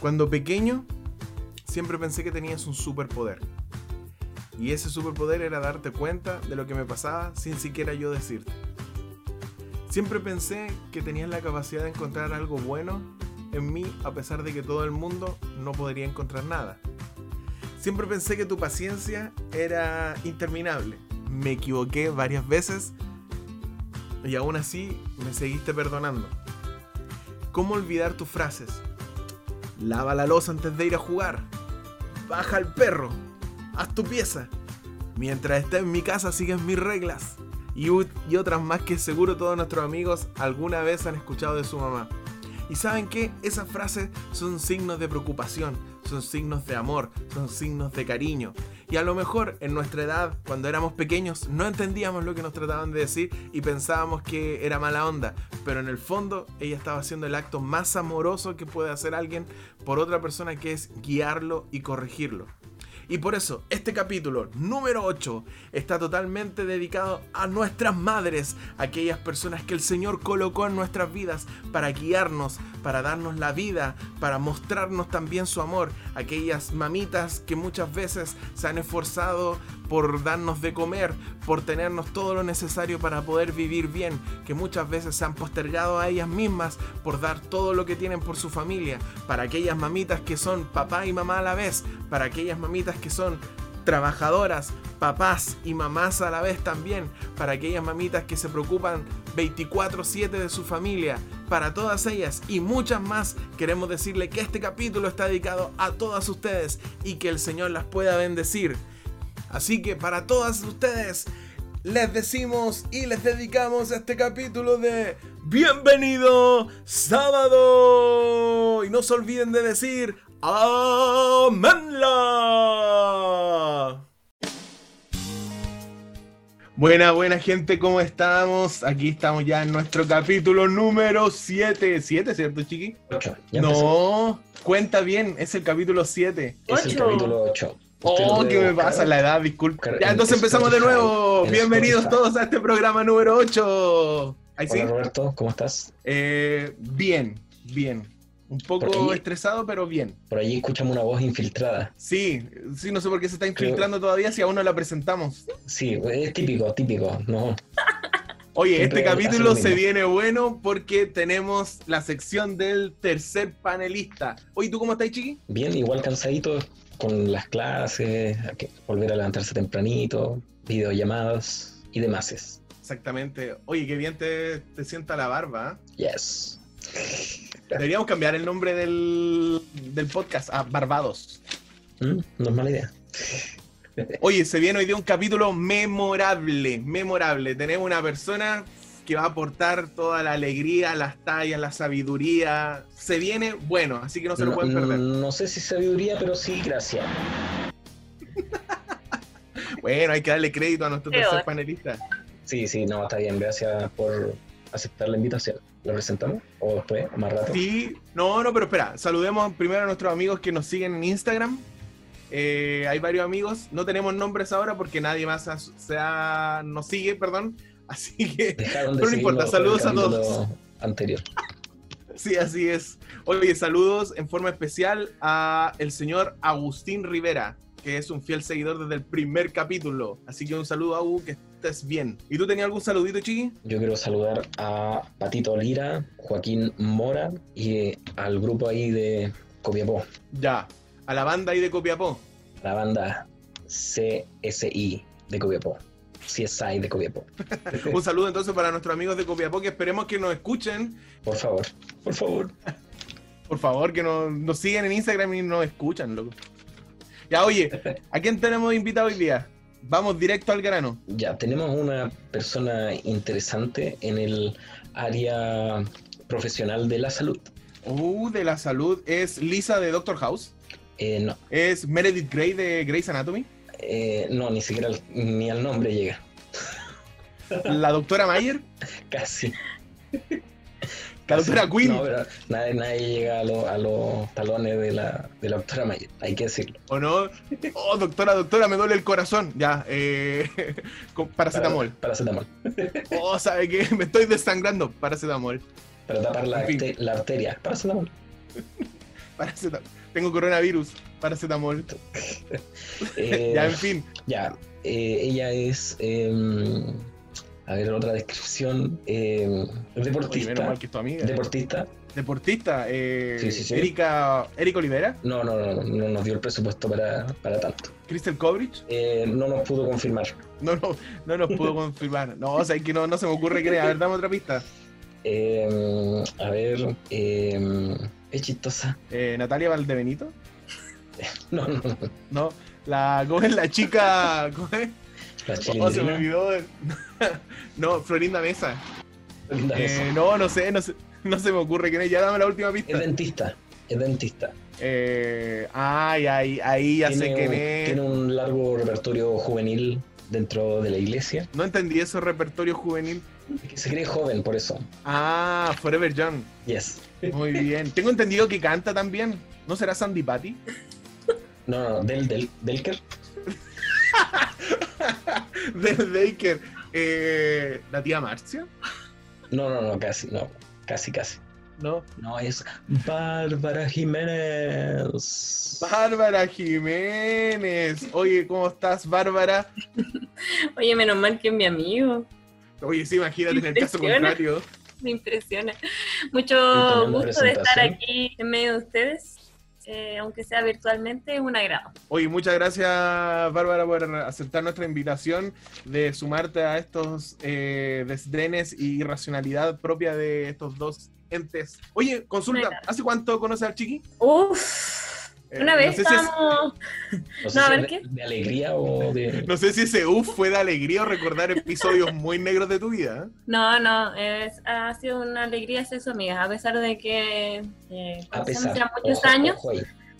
Cuando pequeño, siempre pensé que tenías un superpoder. Y ese superpoder era darte cuenta de lo que me pasaba sin siquiera yo decirte. Siempre pensé que tenías la capacidad de encontrar algo bueno en mí a pesar de que todo el mundo no podría encontrar nada. Siempre pensé que tu paciencia era interminable. Me equivoqué varias veces y aún así me seguiste perdonando. ¿Cómo olvidar tus frases? Lava la losa antes de ir a jugar. Baja al perro. Haz tu pieza. Mientras estés en mi casa sigues mis reglas. Y, y otras más que seguro todos nuestros amigos alguna vez han escuchado de su mamá. Y saben que esas frases son signos de preocupación, son signos de amor, son signos de cariño. Y a lo mejor en nuestra edad, cuando éramos pequeños, no entendíamos lo que nos trataban de decir y pensábamos que era mala onda. Pero en el fondo ella estaba haciendo el acto más amoroso que puede hacer alguien por otra persona que es guiarlo y corregirlo. Y por eso este capítulo número 8 está totalmente dedicado a nuestras madres, aquellas personas que el Señor colocó en nuestras vidas para guiarnos, para darnos la vida, para mostrarnos también su amor, aquellas mamitas que muchas veces se han esforzado por darnos de comer, por tenernos todo lo necesario para poder vivir bien, que muchas veces se han postergado a ellas mismas por dar todo lo que tienen por su familia, para aquellas mamitas que son papá y mamá a la vez, para aquellas mamitas que son trabajadoras, papás y mamás a la vez también, para aquellas mamitas que se preocupan 24/7 de su familia, para todas ellas y muchas más, queremos decirle que este capítulo está dedicado a todas ustedes y que el Señor las pueda bendecir. Así que para todas ustedes, les decimos y les dedicamos este capítulo de Bienvenido sábado. Y no se olviden de decir ¡Amenla! Buena, buena gente, ¿cómo estamos? Aquí estamos ya en nuestro capítulo número 7. 7, ¿cierto, Chiqui? 8. No, cuenta bien, es el capítulo 7. Es el capítulo 8. Oh, ¿qué me pasa? La edad, disculpa. Ya, entonces empezamos de nuevo. Bienvenidos todos a este programa número 8. ¿Ahí sí? Hola Roberto, ¿cómo estás? Eh, bien, bien. Un poco ahí- estresado, pero bien. Por allí escuchamos una voz infiltrada. Sí, sí, no sé por qué se está infiltrando todavía si aún no la presentamos. Sí, es típico, típico. No, Oye, Siempre este capítulo lo se viene bueno porque tenemos la sección del tercer panelista. Oye, ¿tú cómo estás, Chiqui? bien, igual cansadito con las clases, hay que volver a levantarse tempranito, videollamadas y demás. Exactamente. Oye, qué bien te, te sienta la barba. ¿eh? Yes. Deberíamos cambiar el nombre del, del podcast a Barbados. Mm, No es mala idea. Oye, se viene hoy día un capítulo memorable, memorable. Tenemos una persona que va a aportar toda la alegría, las tallas, la sabiduría. Se viene bueno, así que no se lo No, pueden perder. no sé si sabiduría, pero sí gracia. Bueno, hay que darle crédito a nuestro tercer panelista. Sí, sí, no, está bien. Gracias por aceptar la invitación. ¿Lo presentamos? ¿O después? ¿O más rato? Sí, no, no, pero espera, saludemos primero a nuestros amigos que nos siguen en Instagram. Eh, hay varios amigos, no tenemos nombres ahora porque nadie más ha- se ha- nos sigue, perdón. Así que, Dejaron de Pero no importa, saludos a todos. Anterior. sí, así es. Oye, saludos en forma especial a el señor Agustín Rivera, que es un fiel seguidor desde el primer capítulo. Así que un saludo, Agu, que estés bien. ¿Y tú tenías algún saludito, Chiqui? Yo quiero saludar a Patito Lira, Joaquín Mora y al grupo ahí de Copiapó, Ya, a la banda ahí de Copiapó. la banda CSI de Copiapó, CSI de Copiapó. Un saludo entonces para nuestros amigos de Copiapó que esperemos que nos escuchen. Por favor, por favor. Por favor, que nos, nos sigan en Instagram y nos escuchan, loco. Ya, oye, ¿a quién tenemos invitado hoy día? Vamos directo al grano. Ya, tenemos una persona interesante en el área profesional de la salud. Uh, de la salud es Lisa de Doctor House. Eh, no, Es Meredith Grey de Grey's Anatomy. eh, no, ni siquiera al- ni al nombre llega. La doctora Mayer. Casi. La doctora Quinn. No, pero nadie, nadie llega a, lo- a los talones de la, de la doctora Mayer, hay que decirlo. ¿O no? Oh, doctora, doctora, me duele el corazón. Ya, eh, con paracetamol. Para- Paracetamol. Oh, ¿sabe qué? Me estoy desangrando. Paracetamol. Para tapar la, arte- arteria. Paracetamol. Paraceta- Tengo coronavirus, paracetamol. Eh, ya, en fin. Ya, eh, ella es. Eh, a ver, otra descripción. eh, menos deportista. que tu amiga. Deportista. Deportista. Eh, Sí, sí, sí. Erika, Erika Olivera. No, no, no, no, no nos dio el presupuesto para, para tanto. Crystal Coverage. Eh, no nos pudo confirmar. No, no, no nos pudo confirmar. No, o sea, es que no, no se me ocurre es. A ver, dame otra pista. Eh, a ver, eh, es chistosa. Eh, Natalia Valdebenito. No, no, no. No, la, ¿cómo es la chica? ¿Cómo es? Oh, se me olvidó. no, Florinda Mesa. Esa. Eh, no, no sé, no sé, no se me ocurre quién es. Ya dame la última Es pista. dentista. Es dentista. Eh, ay, ay, ahí ya sé Tiene, quién un, es. tiene un largo repertorio juvenil dentro de la iglesia. No entendí ese repertorio juvenil. Es que se cree joven por eso. Ah, Forever Young. Yes. Muy bien. Tengo entendido que canta también. ¿No será Sandy Patty? No, no, no, del, del, Delker. Del Baker. Eh, ¿La tía Marcia? No, no, no, casi, no. Casi, casi. No. No, es Bárbara Jiménez. Bárbara Jiménez. Oye, ¿cómo estás, Bárbara? Oye, menos mal que es mi amigo. Oye, sí, imagínate en el caso contrario. Me impresiona. Mucho gusto de estar aquí en medio de ustedes, eh, aunque sea virtualmente, es un agrado. Oye, muchas gracias, Bárbara, por aceptar nuestra invitación de sumarte a estos eh, desdenes y irracionalidad propia de estos dos entes. Oye, consulta. ¿hace cuánto conoces al Chiqui? Uf, Eh, una vez no sé si es- estábamos... No No, a si ver, ¿qué? de, alegría o de. No sé si ese uff fue de alegría o recordar episodios muy negros de tu vida. No, no, es- ha sido una alegría ser su amiga, a pesar de que eh, A pesar. ya muchos ojo, años, ojo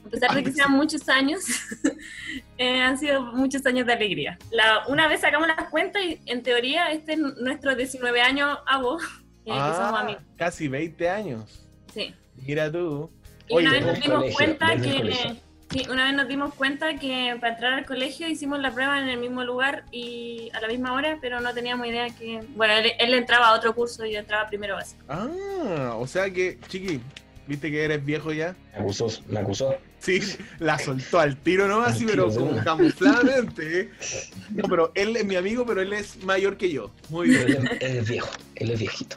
a pesar de que sean muchos años, eh, han sido muchos años de alegría. La, una vez sacamos las cuentas y en teoría este es nuestro 19 años a vos, eh, que somos Ah, amigos. casi 20 años. Sí. Mira tú. Y Oye, una vez nos dimos colegio, cuenta que sí, una vez nos dimos cuenta que para entrar al colegio hicimos la prueba en el mismo lugar y a la misma hora, pero no teníamos idea que bueno, él, él entraba a otro curso y yo entraba primero básico. Ah, o sea que, Chiqui, ¿viste que eres viejo ya? Me acusó, me acusó. Sí, la soltó al tiro nomás, Al sí, tiro pero como camufladamente. ¿eh? No, pero él es mi amigo, pero él es mayor que yo. Muy bien. él, es- él es viejo, él es viejito.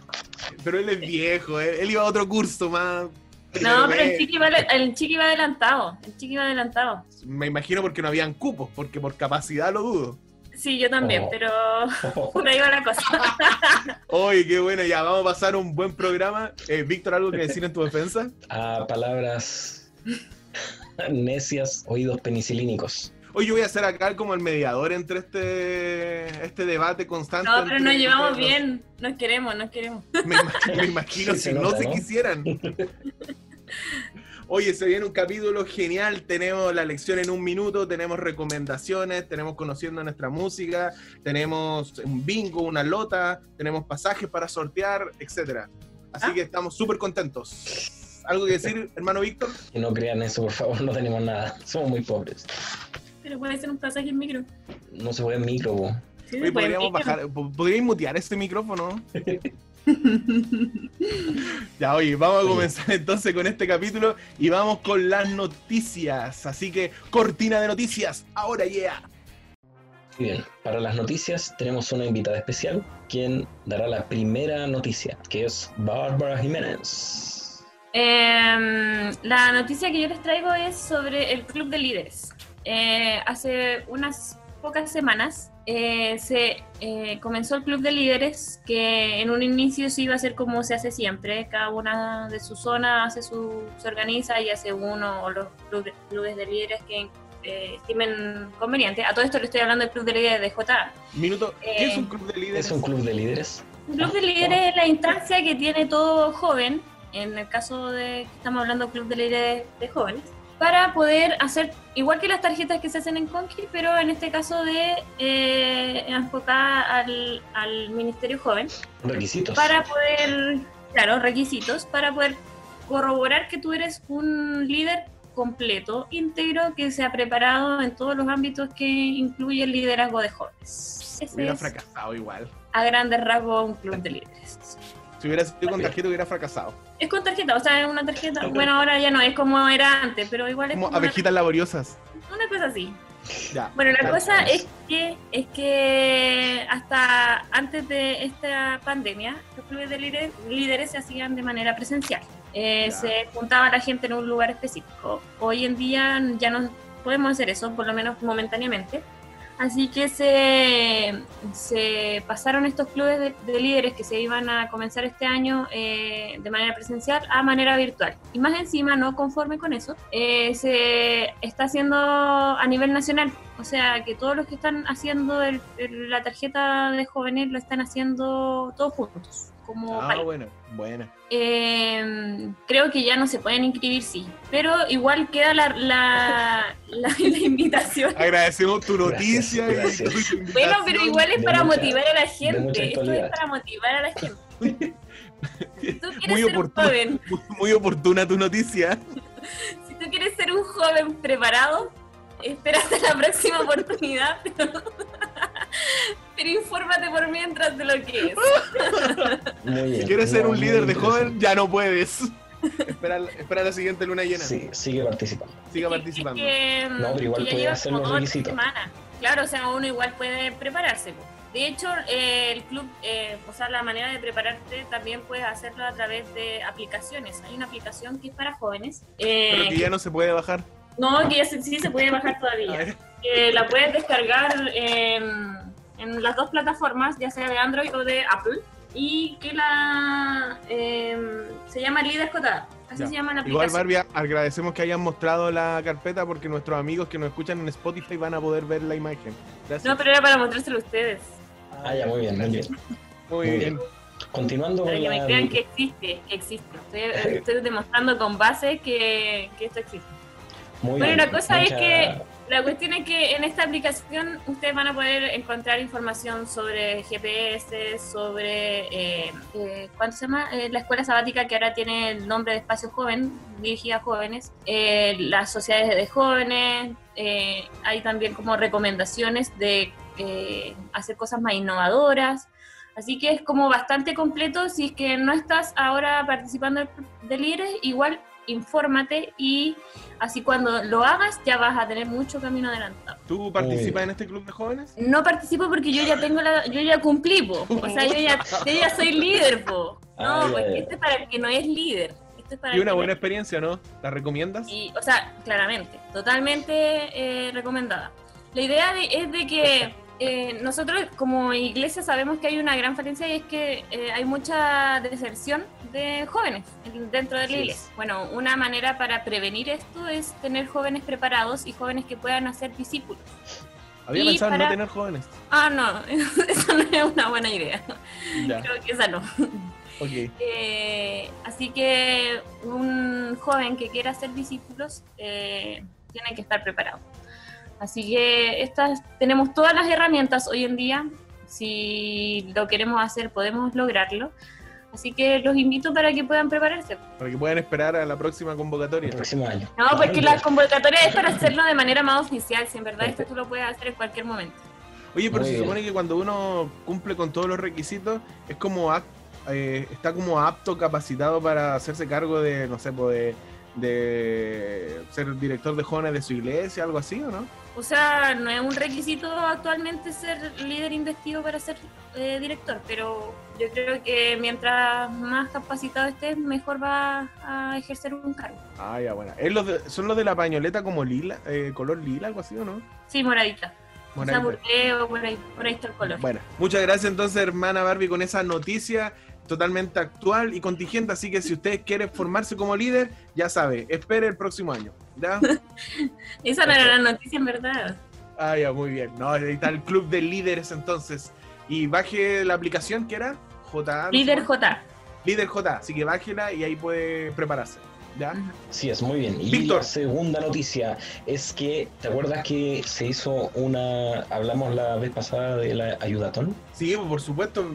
Pero él es viejo, él, él iba a otro curso más. No, pero el chiqui, iba, el chiqui iba adelantado, el chiqui iba adelantado. Me imagino porque no habían cupos, porque por capacidad lo dudo. Sí, yo también, Oh. pero por ahí va la cosa. Oye, qué bueno, ya vamos a pasar un buen programa. Eh, Víctor, ¿algo que decir en tu defensa? A palabras necias, oídos penicilínicos. Hoy yo voy a ser acá como el mediador entre este, este debate constante. No, pero entre- nos llevamos entre bien, nos queremos, nos queremos. Me, imag- me imagino Sí, si se no se quisieran. Oye, se viene un capítulo genial. Tenemos la lección en un minuto, tenemos recomendaciones, tenemos conociendo nuestra música, tenemos un bingo, una lota, tenemos pasajes para sortear, etcétera. Así Ah. que estamos súper contentos. ¿Algo que decir, hermano Víctor? Que no crean eso, por favor, no tenemos nada. Somos muy pobres. Pero puede ser un pasaje en micro. No se puede en micro, po. Sí, Oye, podríamos micro. bajar, po- podríais mutear este micrófono. Ya, oye, vamos a comenzar entonces con este capítulo y vamos con las noticias. Así que, cortina de noticias, ahora yeah. Muy bien, para las noticias tenemos una invitada especial, quien dará la primera noticia, que es Bárbara Jiménez. Em, la noticia que yo les traigo es sobre el Club de Líderes. Eh, hace unas pocas semanas eh, se eh, comenzó el Club de Líderes, que en un inicio se iba a hacer como se hace siempre, cada una de su zona hace su, se organiza y hace uno o los club- clubes de líderes que eh, estimen conveniente. A todo esto le estoy hablando del Club de Líderes de JA. Minuto, ¿qué Eh, es un club de líderes? Es un club de líderes. Un club de líderes es la instancia que tiene todo joven, en el caso de que estamos hablando de club de líderes de jóvenes, para poder hacer, igual que las tarjetas que se hacen en Conquist, pero en este caso de eh, enfocar al, al Ministerio Joven, Requisitos. para poder, claro, requisitos, para poder corroborar que tú eres un líder completo, íntegro, que se ha preparado en todos los ámbitos que incluye el liderazgo de jóvenes. Ese Hubiera fracasado igual. a grandes rasgos un club de líderes. Si hubiera sido con tarjeta hubiera fracasado. Es con tarjeta, o sea, es una tarjeta. Bueno, ahora ya no es como era antes, pero igual es Como como una, abejitas laboriosas. una cosa así. Ya. Bueno, la Claro. cosa es que es que hasta antes de esta pandemia, los clubes de líderes, líderes se hacían de manera presencial. Eh, se juntaba la gente en un lugar específico. Hoy en día ya no podemos hacer eso, por lo menos momentáneamente. Así que se, se pasaron estos clubes de, de líderes que se iban a comenzar este año eh, de manera presencial a manera virtual. Y más encima, no conforme con eso, eh, se está haciendo a nivel nacional. O sea, que todos los que están haciendo el- el- la tarjeta de jóvenes lo están haciendo todos juntos. Como Ah, país. bueno, buena. Eh, creo que ya no se pueden inscribir, sí. Pero igual queda la, la, la- la invitación. Agradecemos tu Gracias, noticia y gracias. tu Bueno, pero igual es de para mucha- motivar a la gente. Esto es para motivar a la gente. Si tú quieres Muy ser un oportuno. joven, Muy, muy oportuna tu noticia. si tú quieres ser un joven preparado, espera hasta la próxima oportunidad. Pero, pero infórmate por mientras de lo que es. Muy bien. Si quieres ser un líder de joven, ya no puedes. espera, espera la siguiente luna llena. Sí, sigue participando. Que- participando. es que, No, pero igual puede lleva hacer como los requisitos. semanas. Claro, o sea, uno igual puede prepararse. De hecho, eh, el club, eh, o sea, la manera de prepararte también puedes hacerlo a través de aplicaciones. Hay una aplicación que es para jóvenes. eh, Pero que ya no se puede bajar. No, que ya se- sí se puede bajar todavía. la puedes descargar en, en las dos plataformas, ya sea de Android o de Apple. Y que la em, se llama Líder J. Así Ya. se llama la Igual, aplicación. Barbie, agradecemos que hayan mostrado la carpeta porque nuestros amigos que nos escuchan en Spotify van a poder ver la imagen. Gracias. No, pero era para mostrárselo a ustedes. Ah, ya, muy bien, muy bien. Muy Muy bien. Continuando Para con que me crean que existe, que existe. Estoy, estoy demostrando con base que, que esto existe. Muy Bueno, bien, la cosa es que la cuestión es que en esta aplicación ustedes van a poder encontrar información sobre GPS, sobre, eh, eh, ¿cuánto se llama? Eh, la escuela sabática que ahora tiene el nombre de Espacio Joven, dirigida a jóvenes, eh, las sociedades de jóvenes, eh, hay también como recomendaciones de eh, hacer cosas más innovadoras. Así que es como bastante completo. Si es que no estás ahora participando de líderes, igual infórmate y así cuando lo hagas ya vas a tener mucho camino adelantado. ¿Tú participas en este club de jóvenes? No participo porque yo ya tengo la, yo ya cumplí, po. o sea, yo ya, yo ya soy líder, po. Ah, No, ya, pues este es para el que no es líder. Esto es para Y una buena no- experiencia, ¿no? ¿La recomiendas? y, o sea, claramente, totalmente eh, recomendada. La idea de- es de que eh, nosotros como iglesia sabemos que hay una gran falencia y es que eh, hay mucha deserción de jóvenes en- dentro de la iglesia. Bueno, una manera para prevenir esto es tener jóvenes preparados y jóvenes que puedan hacer discípulos. Había y pensado en no tener jóvenes. Ah, no, eso no es una buena idea. Ya, Creo que esa no. Eh, así que un joven que quiera ser discípulos eh, tiene que estar preparado. Así que estas tenemos todas las herramientas hoy en día. Si lo queremos hacer, podemos lograrlo. Así que los invito para que puedan prepararse. Para que puedan esperar a la próxima El convocatoria. próximo año. No, porque la convocatoria es para hacerlo de manera más oficial. Si en verdad esto tú lo puedes hacer en cualquier momento. Oye, pero Muy se bien. supone que cuando uno cumple con todos los requisitos, es como act- eh, está como apto, capacitado para hacerse cargo de, no sé, pues, de, de ser director de jóvenes de su iglesia, algo así, ¿o no? O sea, no es un requisito actualmente ser líder investido para ser eh, director, pero yo creo que mientras más capacitado estés, mejor va a ejercer un cargo. Ah, ya, bueno. ¿Es los de- ¿Son los de la pañoleta como lila, eh, color lila, algo así, o no? Sí, moradita. O sea, Moradita. por ahí, por ahí está el color. Bueno, muchas gracias entonces, hermana Barbie, con esa noticia totalmente actual y contingente. Así que si ustedes quieren formarse como líder, ya sabe, espere el próximo año. ¿Ya? Esa no era la noticia en verdad. Ah, ya, muy bien. No, ahí está el club de líderes entonces. Y baje la aplicación que era J. Líder J. Líder J. Así que bájela y ahí puede prepararse. ¿Ya? Sí, es muy bien. Y Víctor. la segunda noticia es que, ¿te acuerdas que se hizo una, hablamos la vez pasada de la ayudatón? Sí, pues, por supuesto.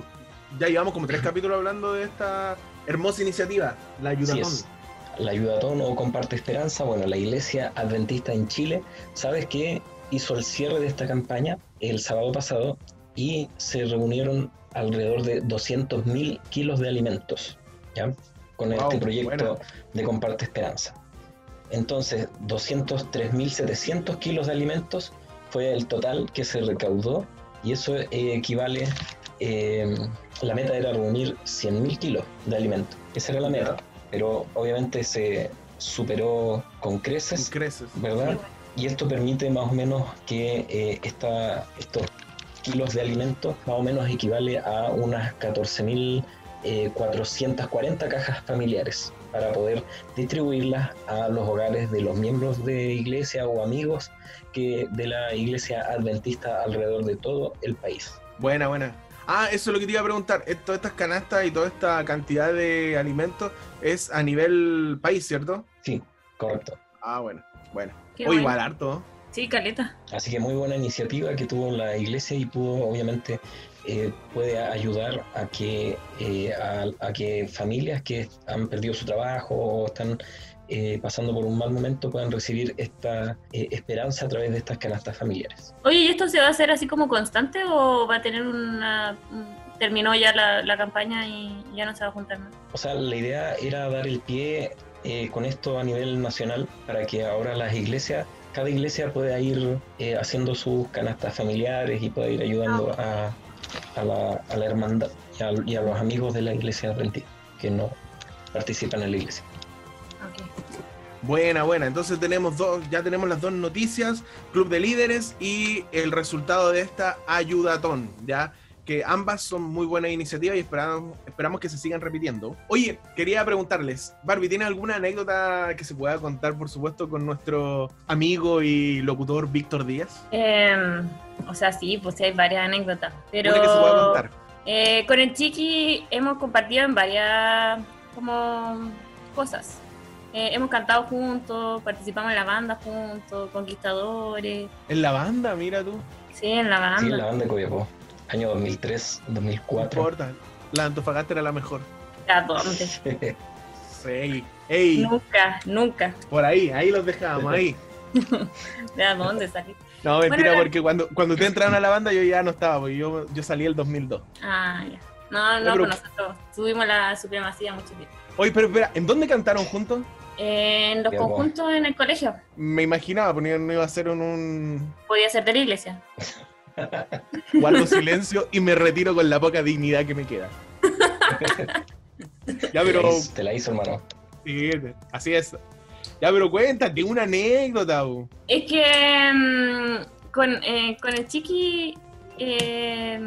Ya llevamos como tres capítulos hablando de esta hermosa iniciativa, la Sí ayudatón. es. La ayudatón o comparte esperanza, bueno, la iglesia adventista en Chile, ¿sabes qué? Hizo el cierre de esta campaña el sábado pasado y se reunieron alrededor de 200.000 kilos de alimentos, ¿ya? Con Wow, este proyecto buena. de Comparte Esperanza. Entonces, 203.700 kilos de alimentos fue el total que se recaudó y eso eh, equivale, eh, la meta era reunir 100.000 kilos de alimentos. Esa era la meta, pero obviamente se superó con creces, Creces. ¿verdad? Y esto permite más o menos que eh, esta, estos kilos de alimentos más o menos equivale a unas 14.440 cajas familiares para poder distribuirlas a los hogares de los miembros de iglesia o amigos que de la iglesia adventista alrededor de todo el país. Buena, buena. Ah, eso es lo que te iba a preguntar. Eh, Todas estas canastas y toda esta cantidad de alimentos es a nivel país, ¿cierto? Sí, correcto. Ah, bueno, bueno. O igual harto. Sí, caleta. Así que muy buena iniciativa que tuvo la iglesia y pudo, obviamente, eh, puede ayudar a que, eh, a, a que familias que han perdido su trabajo o están eh, pasando por un mal momento puedan recibir esta eh, esperanza a través de estas canastas familiares. Oye, ¿y esto se va a hacer así como constante o va a tener una... un- terminó ya la, la campaña y ya no se va a juntar más? O sea, la idea era dar el pie eh, con esto a nivel nacional para que ahora las iglesias, cada iglesia pueda ir eh, haciendo sus canastas familiares y pueda ir ayudando a, a la, a la hermandad y a, y a los amigos de la iglesia adventista que no participan en la iglesia. Ok. Buena, buena. Entonces tenemos dos, ya tenemos las dos noticias, Club de Líderes y el resultado de esta ayudatón, ¿ya? Que ambas son muy buenas iniciativas y esperamos, esperamos que se sigan repitiendo. Oye, quería preguntarles, Barbie, ¿tiene alguna anécdota que se pueda contar, por supuesto, con nuestro amigo y locutor Víctor Díaz? Em, o sea, sí, pues sí hay varias anécdotas. Pero Una que se pueda contar. eh, con el Chiqui hemos compartido en varias como cosas. Eh, hemos cantado juntos, participamos en la banda juntos, conquistadores. En la banda, mira tú. Sí, en la banda. Sí, la banda de Copiapó, año 2003, No 2004. importa. La Antofagasta era la mejor. ¿A dónde? Sí. Ey, Nunca, nunca. por ahí, ahí los dejábamos, ahí. ¿De a dónde salí? No, mentira, Bueno, porque cuando, cuando ustedes entraron a la banda yo ya no estaba, porque yo, yo salí el 2002. Ah, ya. No, Ya, no, pero- pues nosotros tuvimos la supremacía mucho tiempo. Oye, pero espera, ¿en dónde cantaron juntos? En los conjuntos en el colegio. Me imaginaba, porque no iba a ser un, un Podía ser de la iglesia. guardo silencio y me retiro con la poca dignidad que me queda. ya, Te, pero. la hizo, te la hizo, hermano. Sí, así es. Ya, pero cuéntate una anécdota. bu. Es que mm, con, eh, con el chiqui eh,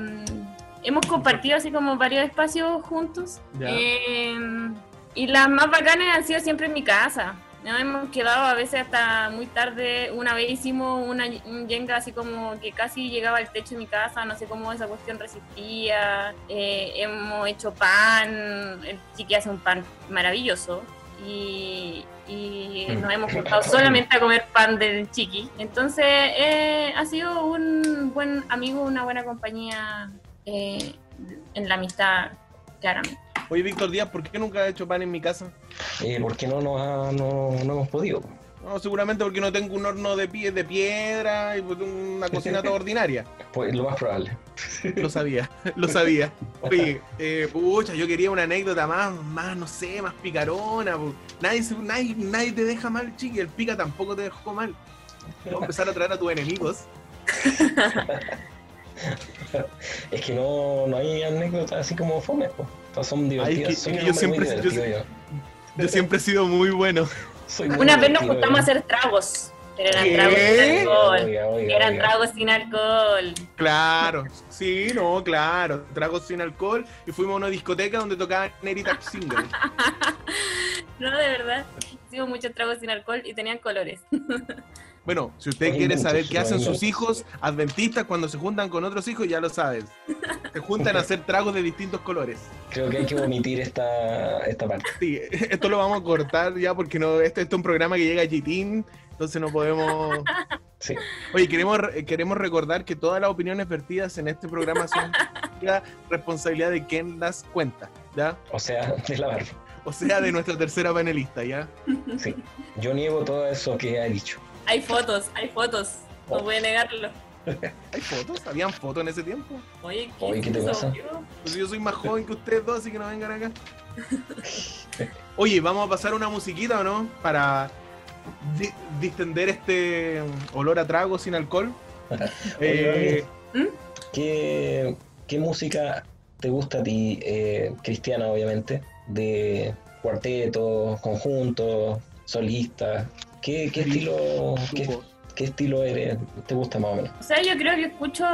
hemos compartido así como varios espacios juntos. Ya. Eh, y las más bacanas han sido siempre en mi casa. Nos hemos quedado a veces hasta muy tarde. Una vez hicimos una, un yenga así como que casi llegaba al techo de mi casa. No sé cómo esa cuestión resistía. Eh, hemos hecho pan. El chiqui hace un pan maravilloso. Y, y nos hemos juntado solamente a comer pan del chiqui. Entonces eh, ha sido un buen amigo, una buena compañía eh, en la amistad, claramente. Oye, Víctor Díaz, ¿por qué nunca has hecho pan en mi casa? Eh, ¿Por qué no, nos ha- no, no hemos podido? No, seguramente porque no tengo un horno de pie de piedra y pues, una cocina toda ordinaria. Pues lo más probable. Lo sabía, lo sabía. Oye, eh, pucha, yo quería una anécdota más, más, no sé, más picarona. pu. Nadie, nadie, nadie te deja mal, chiqui. El pica tampoco te dejó mal. Vamos a empezar a traer a tus enemigos. Es que no, no hay anécdotas así como fome, pues. Todas son divertidas. que- Soy es un que yo siempre- yo divertido, Yo siempre he sido muy bueno. yo. Soy muy Una vez nos juntamos a yo. hacer tragos, pero eran ¿Qué? tragos sin alcohol. Oiga, oiga, Eran oiga. tragos sin alcohol. Claro, sí, no, claro. Tragos sin alcohol y fuimos a una discoteca donde tocaban Nerita Single. No, de verdad. Hicimos muchos tragos sin alcohol y tenían colores. Bueno, si usted Hay quiere muchos, saber qué hacen sus hijos adventistas cuando se juntan con otros hijos, ya lo sabes. Se juntan a hacer tragos de distintos colores. Creo que hay que omitir esta, esta parte. Sí, esto lo vamos a cortar ya porque no, este, este es un programa que llega a Gitín, entonces no podemos. Sí. Oye, queremos, re- queremos recordar que todas las opiniones vertidas en este programa son la responsabilidad de quien las cuenta, ¿ya? O sea, de la barba. O sea, de nuestra tercera panelista, ¿ya? Sí. Yo niego todo eso que ha dicho. Hay fotos, hay fotos. No Oh. voy a negarlo. ¿Hay fotos? ¿Habían fotos en ese tiempo? Oye, ¿qué, Oye, ¿qué te pasa? Pues yo soy más joven que ustedes dos, así que no vengan acá. Oye, ¿vamos a pasar una musiquita o no? Para di- distender este olor a trago sin alcohol. Eh, ¿Qué, qué música te gusta a ti, eh, cristiana obviamente, de cuartetos, conjuntos, solistas? ¿Qué, qué estilo, qué, qué estilo eres, te gusta más o menos? O sea, yo creo que escucho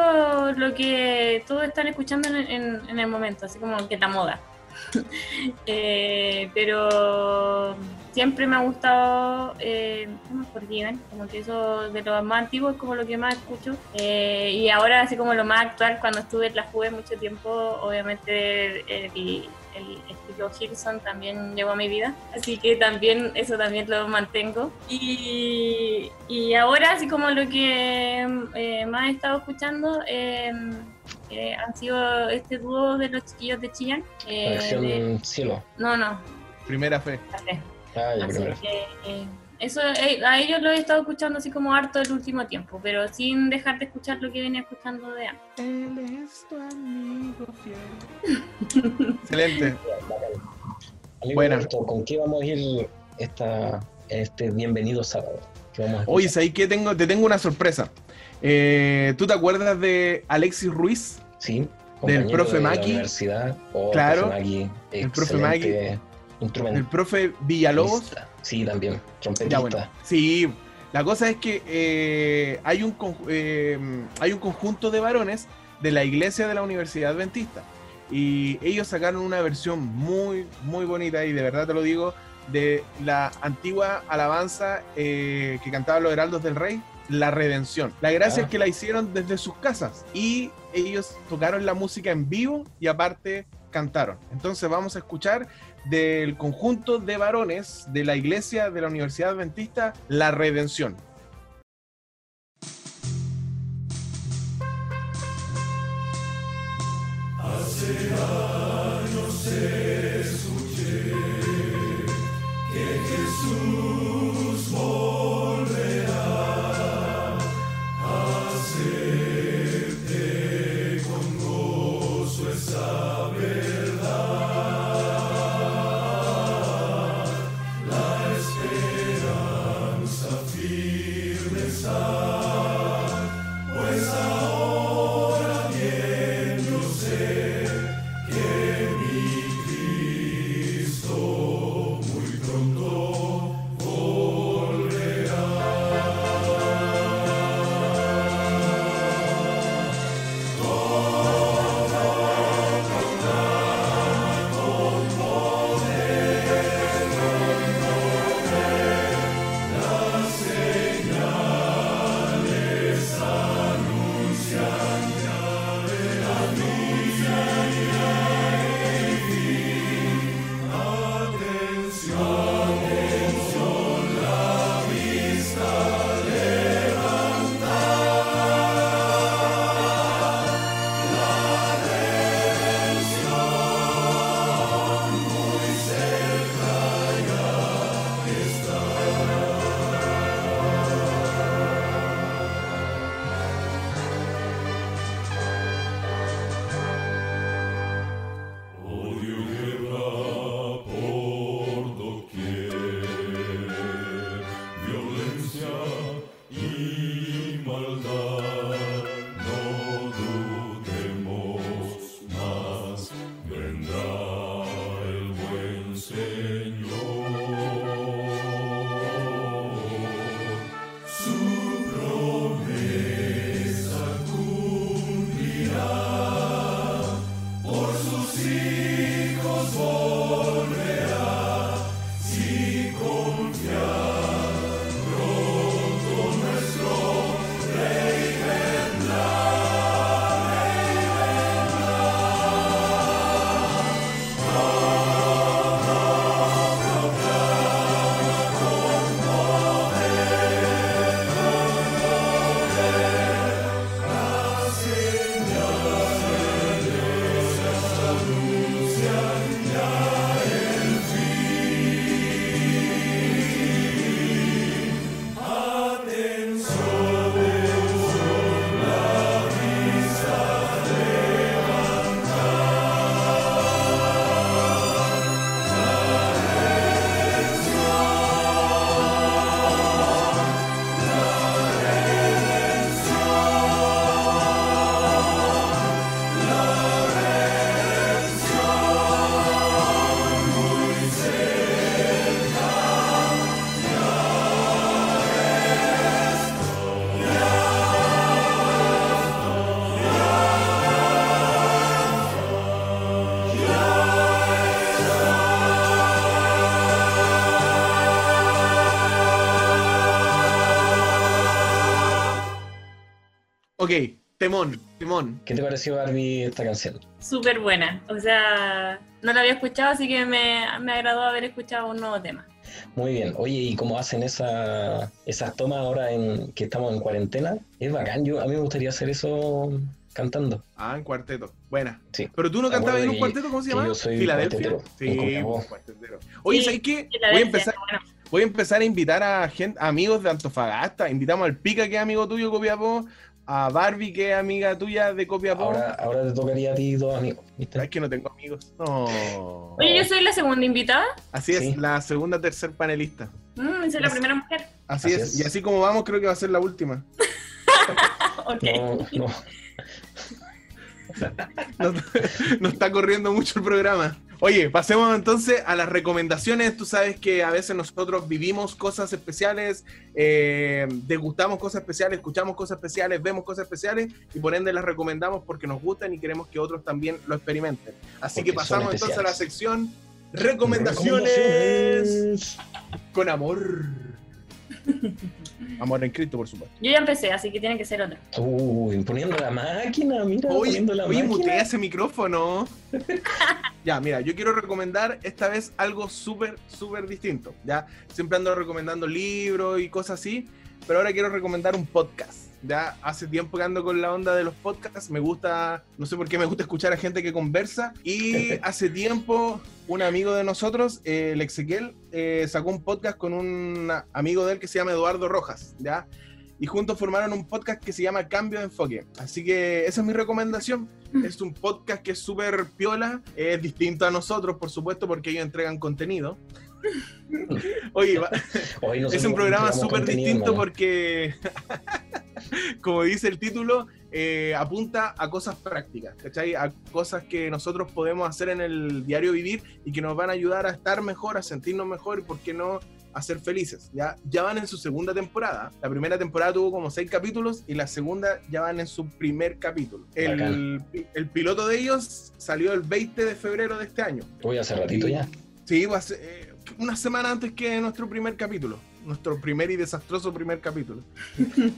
lo que todos están escuchando en, en- en el momento, así como que está moda. Eh, pero siempre me ha gustado eh, ¿cómo Dylan? como que eso de lo más antiguo es como lo que más escucho. Eh, y ahora, así como lo más actual, cuando estuve en la juve mucho tiempo, obviamente el, el estilo Gilson también llegó a mi vida, así que también eso también lo mantengo. Y, y ahora, así como lo que eh, más he estado escuchando, eh, eh, han sido este dúo de los chiquillos de Chillán. La eh, versión de- cielo. no, no, Primera fe. espérate. Ah, Así que eh, eso, eh, a ellos lo he estado escuchando así como harto el último tiempo, pero sin dejar de escuchar lo que venía escuchando de antes. Él es tu amigo fiel. Excelente. Roberto, ¿con qué vamos a ir esta, este bienvenido sábado? ¿Qué vamos a Oye? ¿sabes qué? Tengo, te tengo una sorpresa. Eh, ¿Tú te acuerdas de Alexis Ruiz? Sí, compañero profe de la Maki. universidad. Oh, Claro, profe Maki, el profe excelente El profe Villalobos. Sí, también. Trompetista. Ya, bueno. Sí, la cosa es que eh, hay, un, eh, hay un conjunto de varones de la iglesia de la Universidad Adventista. Y ellos sacaron una versión muy, muy bonita, y de verdad te lo digo, de la antigua alabanza eh, que cantaban los heraldos del rey, La Redención. La gracia Ah. es que la hicieron desde sus casas y ellos tocaron la música en vivo y aparte cantaron. Entonces vamos a escuchar del conjunto de varones de la iglesia de la Universidad Adventista, La Redención. La temón, temón. ¿Qué te pareció, Barbie, esta canción? Súper buena. O sea, no la había escuchado, así que me, me agradó haber escuchado un nuevo tema. Muy bien. Oye, ¿y cómo hacen esa, esas tomas ahora en que estamos en cuarentena? Es bacán. Yo, a mí me gustaría hacer eso cantando. Ah, en cuarteto. Buena. Sí. Pero tú no cantabas en un cuarteto, ¿cómo se llama? yo soy Filadelfia. cuartetero, Sí, cuartetero. Oye, Sí, ¿sabes qué? Voy a empezar, bueno. voy a empezar a invitar a gente, amigos de Antofagasta. Invitamos al Pica, que es amigo tuyo Copiapó, a Barbie, que es amiga tuya de Copiapó. Ahora, ahora te tocaría a ti dos amigos, ¿viste? Es que no tengo amigos. No. Oye, yo soy la segunda invitada. Así es, Sí. la segunda, tercer panelista. Mm, soy la primera mujer. Así, Así es. es. Y así como vamos, creo que va a ser la última. Ok. No, no. Nos, nos está corriendo mucho el programa. Oye, pasemos entonces a las recomendaciones. Tú sabes que a veces nosotros vivimos cosas especiales, eh, degustamos cosas especiales, escuchamos cosas especiales, vemos cosas especiales y por ende las recomendamos porque nos gustan y queremos que otros también lo experimenten. Así Porque que pasamos entonces a la sección recomendaciones Recomendaciones. con amor. Amor en Cristo, por supuesto. Yo ya empecé, así que tiene que ser otra. Uy, poniendo la máquina, mira, Oye, poniendo la oye, máquina. mutea ese micrófono. ya, mira, yo quiero recomendar esta vez algo súper, súper distinto. Ya, siempre ando recomendando libros y cosas así, pero ahora quiero recomendar un podcast. Ya, hace tiempo que ando con la onda de los podcasts. Me gusta, no sé por qué me gusta escuchar a gente que conversa. Y hace tiempo, un amigo de nosotros, eh, el Ezequiel, eh, sacó un podcast con un amigo de él que se llama Eduardo Rojas. Ya, y juntos formaron un podcast que se llama Cambio de Enfoque. Así que esa es mi recomendación. Es un podcast que es súper piola, es distinto a nosotros, por supuesto, porque ellos entregan contenido. Oye, Hoy es un programa súper distinto porque, como dice el título, eh, apunta a cosas prácticas, ¿cachai? A cosas que nosotros podemos hacer en el diario vivir y que nos van a ayudar a estar mejor, a sentirnos mejor y, ¿por qué no?, a ser felices. Ya, ya van en su segunda temporada. La primera temporada tuvo como seis capítulos y la segunda ya van en su primer capítulo. El, piloto de ellos salió el 20 de febrero de este año. Uy, hace ratito ya. Sí, va a ser, eh, una semana antes que nuestro primer capítulo. Nuestro primer y desastroso primer capítulo.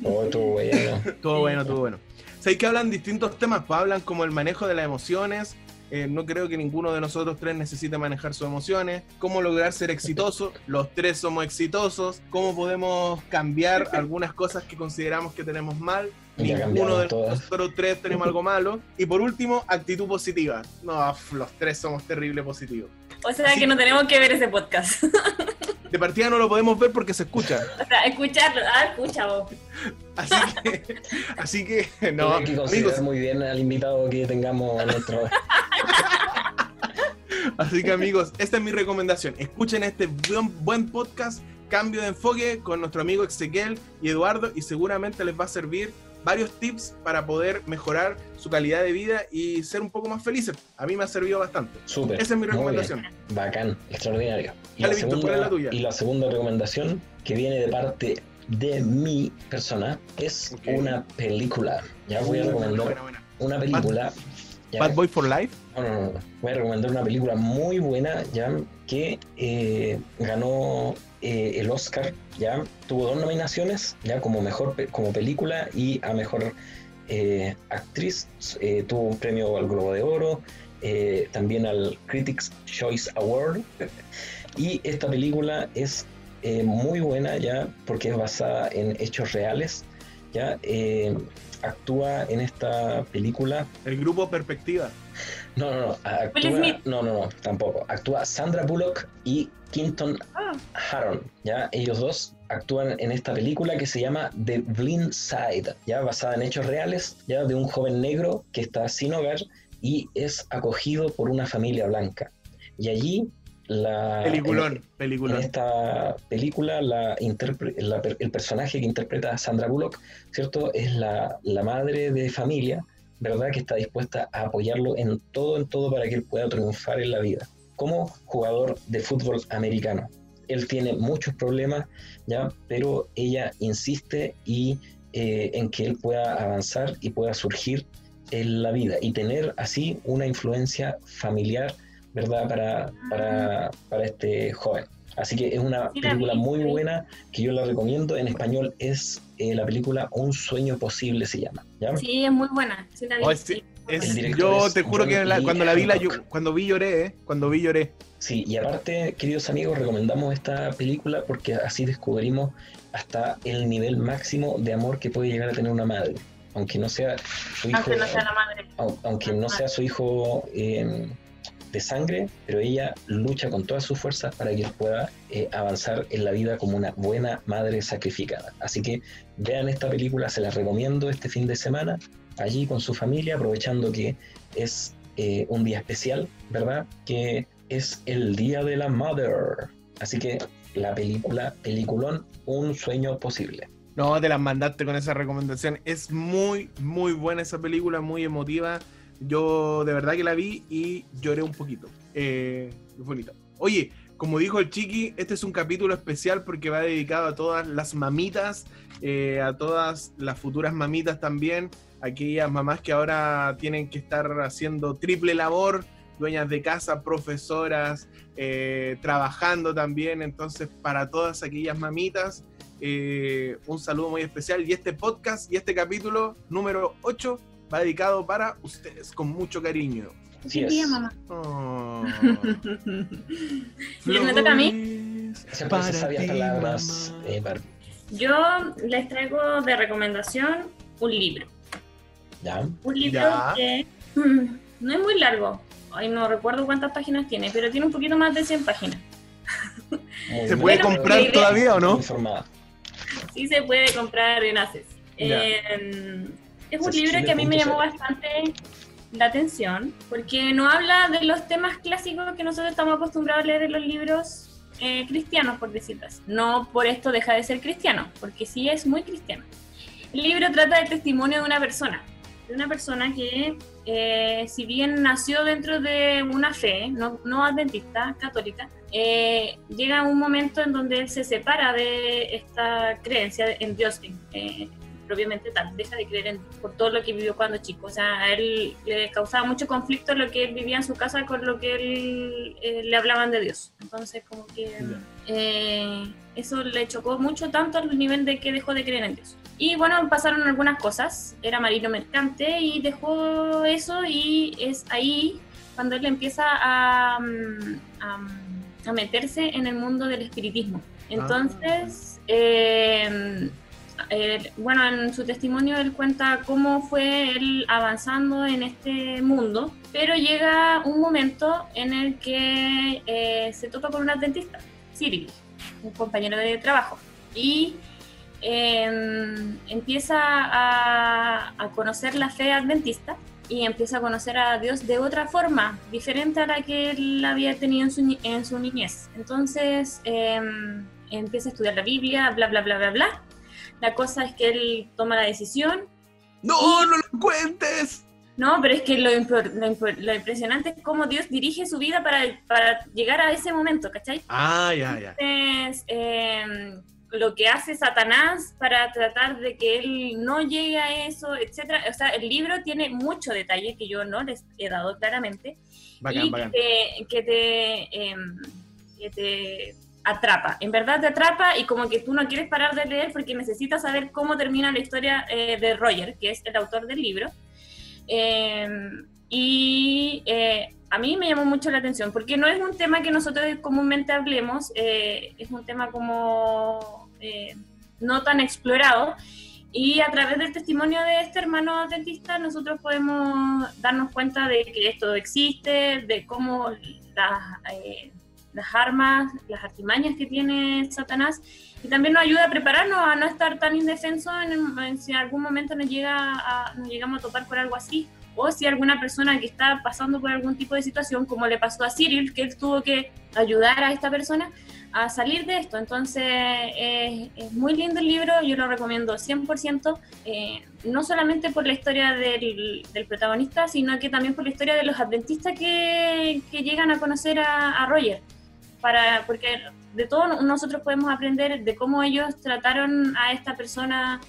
Oh, estuvo bueno. Todo bueno, todo bueno. Sabéis que hablan distintos temas, pues hablan como el manejo de las emociones. Eh, no creo que ninguno de nosotros tres necesite manejar sus emociones. Cómo lograr ser exitoso. Los tres somos exitosos. Cómo podemos cambiar algunas cosas que consideramos que tenemos mal. Ninguno de todas. nosotros tres tenemos algo malo. Y por último, actitud positiva. No, los tres somos terrible positivos. O sea que no tenemos que ver ese podcast. De partida no lo podemos ver porque se escucha. o sea, escucharlo. Ah, escucha vos. Así que, así que no, Hay que considerar amigos, muy bien al invitado que tengamos a nuestro. Así que amigos, esta es mi recomendación. Escuchen este buen, buen podcast, Cambio de Enfoque, con nuestro amigo Ezequiel y Eduardo, y seguramente les va a servir varios tips para poder mejorar su calidad de vida y ser un poco más felices. A mí me ha servido bastante. Súper. Esa es mi recomendación. Bacán, extraordinario. Y Dale, la, ¿cuál es la tuya? y la segunda recomendación, que viene de parte de mi persona, es una película. Ya voy a Uh, recomendar buena, buena. una película. Bad Boy for Life. No, no, no, no. Voy a recomendar una película muy buena, ya, que eh, ganó eh, el Oscar, ya, tuvo dos nominaciones, ya, como mejor como película y a mejor eh, actriz, tuvo un premio al Globo de Oro, también al Critics Choice Award, y esta película es muy buena, ya, porque es basada en hechos reales, ya, actúa en esta película El grupo Perspectiva. No, no, no. Actúa, Will Smith. no, no, no, tampoco. Actúa Sandra Bullock y Quinton Ah. Haron. ¿ya? Ellos dos actúan en esta película que se llama The Blind Side, ya basada en hechos reales, ya de un joven negro que está sin hogar y es acogido por una familia blanca. Y allí la Peliculón, en- peliculón. en esta película, la el personaje que interpreta a Sandra Bullock, ¿cierto? Es la, la madre de familia, ¿verdad? Que está dispuesta a apoyarlo en todo, en todo para que él pueda triunfar en la vida. Como jugador de fútbol americano. Él tiene muchos problemas, ¿ya? Pero ella insiste y, eh, en que él pueda avanzar y pueda surgir en la vida y tener así una influencia familiar, ¿verdad? Para, para, para este joven. Así que es una película vi, muy buena que yo la recomiendo. En español es eh, la película Un sueño posible se llama. ¿ya? Sí, es muy buena. Sí, la vi. Oh, es- sí, Es- yo es te juro John que la- cuando la vi, la, yo- cuando vi lloré, ¿eh? Cuando vi lloré. Sí, y aparte, queridos amigos, recomendamos esta película porque así descubrimos hasta el nivel máximo de amor que puede llegar a tener una madre. Aunque no sea su hijo, Aunque no sea la madre. au- aunque no sea su hijo eh, de sangre, pero ella lucha con todas sus fuerzas para que él pueda eh, avanzar en la vida como una buena madre sacrificada. Así que vean esta película, se la recomiendo este fin de semana, allí con su familia, aprovechando que es eh, un día especial, ¿verdad? Que es el Día de la Mother. Así que la película, peliculón, Un sueño posible. No, te las mandaste con esa recomendación. Es muy, muy buena esa película, muy emotiva. Yo de verdad que la vi y lloré un poquito. Eh, es bonito. Oye, como dijo el Chiqui, este es un capítulo especial porque va dedicado a todas las mamitas, eh, a todas las futuras mamitas también, aquellas mamás que ahora tienen que estar haciendo triple labor, dueñas de casa, profesoras, eh, trabajando también. Entonces, para todas aquellas mamitas, eh, un saludo muy especial. Y este podcast y este capítulo número 8 va dedicado para ustedes, con mucho cariño. Así día, es. mamá. Oh. Bien, me toca a mí. Para ti, palabras, mamá. eh. Yo les traigo de recomendación un libro. ¿Ya? Un libro Ya. que mm, no es muy largo. Ay, no recuerdo cuántas páginas tiene, pero tiene un poquito más de 100 páginas. ¿Se puede Bueno, comprar todavía o no? Informada. Sí se puede comprar en Aces. Eh, es un libro que a mí me llamó bastante la atención, porque no habla de los temas clásicos que nosotros estamos acostumbrados a leer en los libros eh, cristianos, por decirlo así. No por esto deja de ser cristiano, porque sí es muy cristiano. El libro trata del testimonio de una persona, de una persona que, eh, si bien nació dentro de una fe, no, no adventista, católica, eh, llega un momento en donde él se separa de esta creencia en Dios eh, propiamente tal, deja de creer en por todo lo que vivió cuando chico. O sea, a él le causaba mucho conflicto lo que él vivía en su casa con lo que él eh, le hablaban de Dios. Entonces, como que eh, eso le chocó mucho, tanto al nivel de que dejó de creer en Dios. Y bueno, pasaron algunas cosas. Era marino mercante y dejó eso y es ahí cuando él empieza a, mm, a, a meterse en el mundo del espiritismo. Entonces, eh, eh, bueno, en su testimonio él cuenta cómo fue él avanzando en este mundo, pero llega un momento en el que eh, se topa con un adventista, Cyril, un compañero de trabajo, y eh, empieza a, conocer la fe adventista y empieza a conocer a Dios de otra forma, diferente a la que él había tenido en su, niñez. Entonces eh, empieza a estudiar la Biblia, bla, bla, bla, bla, bla. La cosa es que él toma la decisión. ¡No, no lo cuentes! No, pero es que lo, lo lo impresionante es cómo Dios dirige su vida para, para llegar a ese momento, ¿cachai? Ah, ya, ya. Entonces, eh, lo que hace Satanás para tratar de que él no llegue a eso, etcétera. O sea, el libro tiene mucho detalle que yo no les he dado claramente Bacán, y bacán. Que, te, que, te, em, que te atrapa. En verdad te atrapa y como que tú no quieres parar de leer porque necesitas saber cómo termina la historia eh, de Roger, que es el autor del libro. Em, y eh, a mí me llamó mucho la atención porque no es un tema que nosotros comúnmente hablemos, eh, es un tema como no tan explorado. Y a través del testimonio de este hermano dentista, nosotros podemos darnos cuenta de que esto existe, de cómo las, las armas, las artimañas que tiene Satanás, y también nos ayuda a prepararnos a no estar tan indefensos en, en si en algún momento nos, llega a, nos llegamos a topar por algo así, o si alguna persona que está pasando por algún tipo de situación, como le pasó a Cyril, que él tuvo que ayudar a esta persona a salir de esto. Entonces, es muy lindo el libro, yo lo recomiendo 100%, eh, no solamente por la historia del, del, protagonista, sino que también por la historia de los adventistas que, que llegan a conocer a, a, Roger. Para, porque de todo nosotros podemos aprender de cómo ellos trataron a esta persona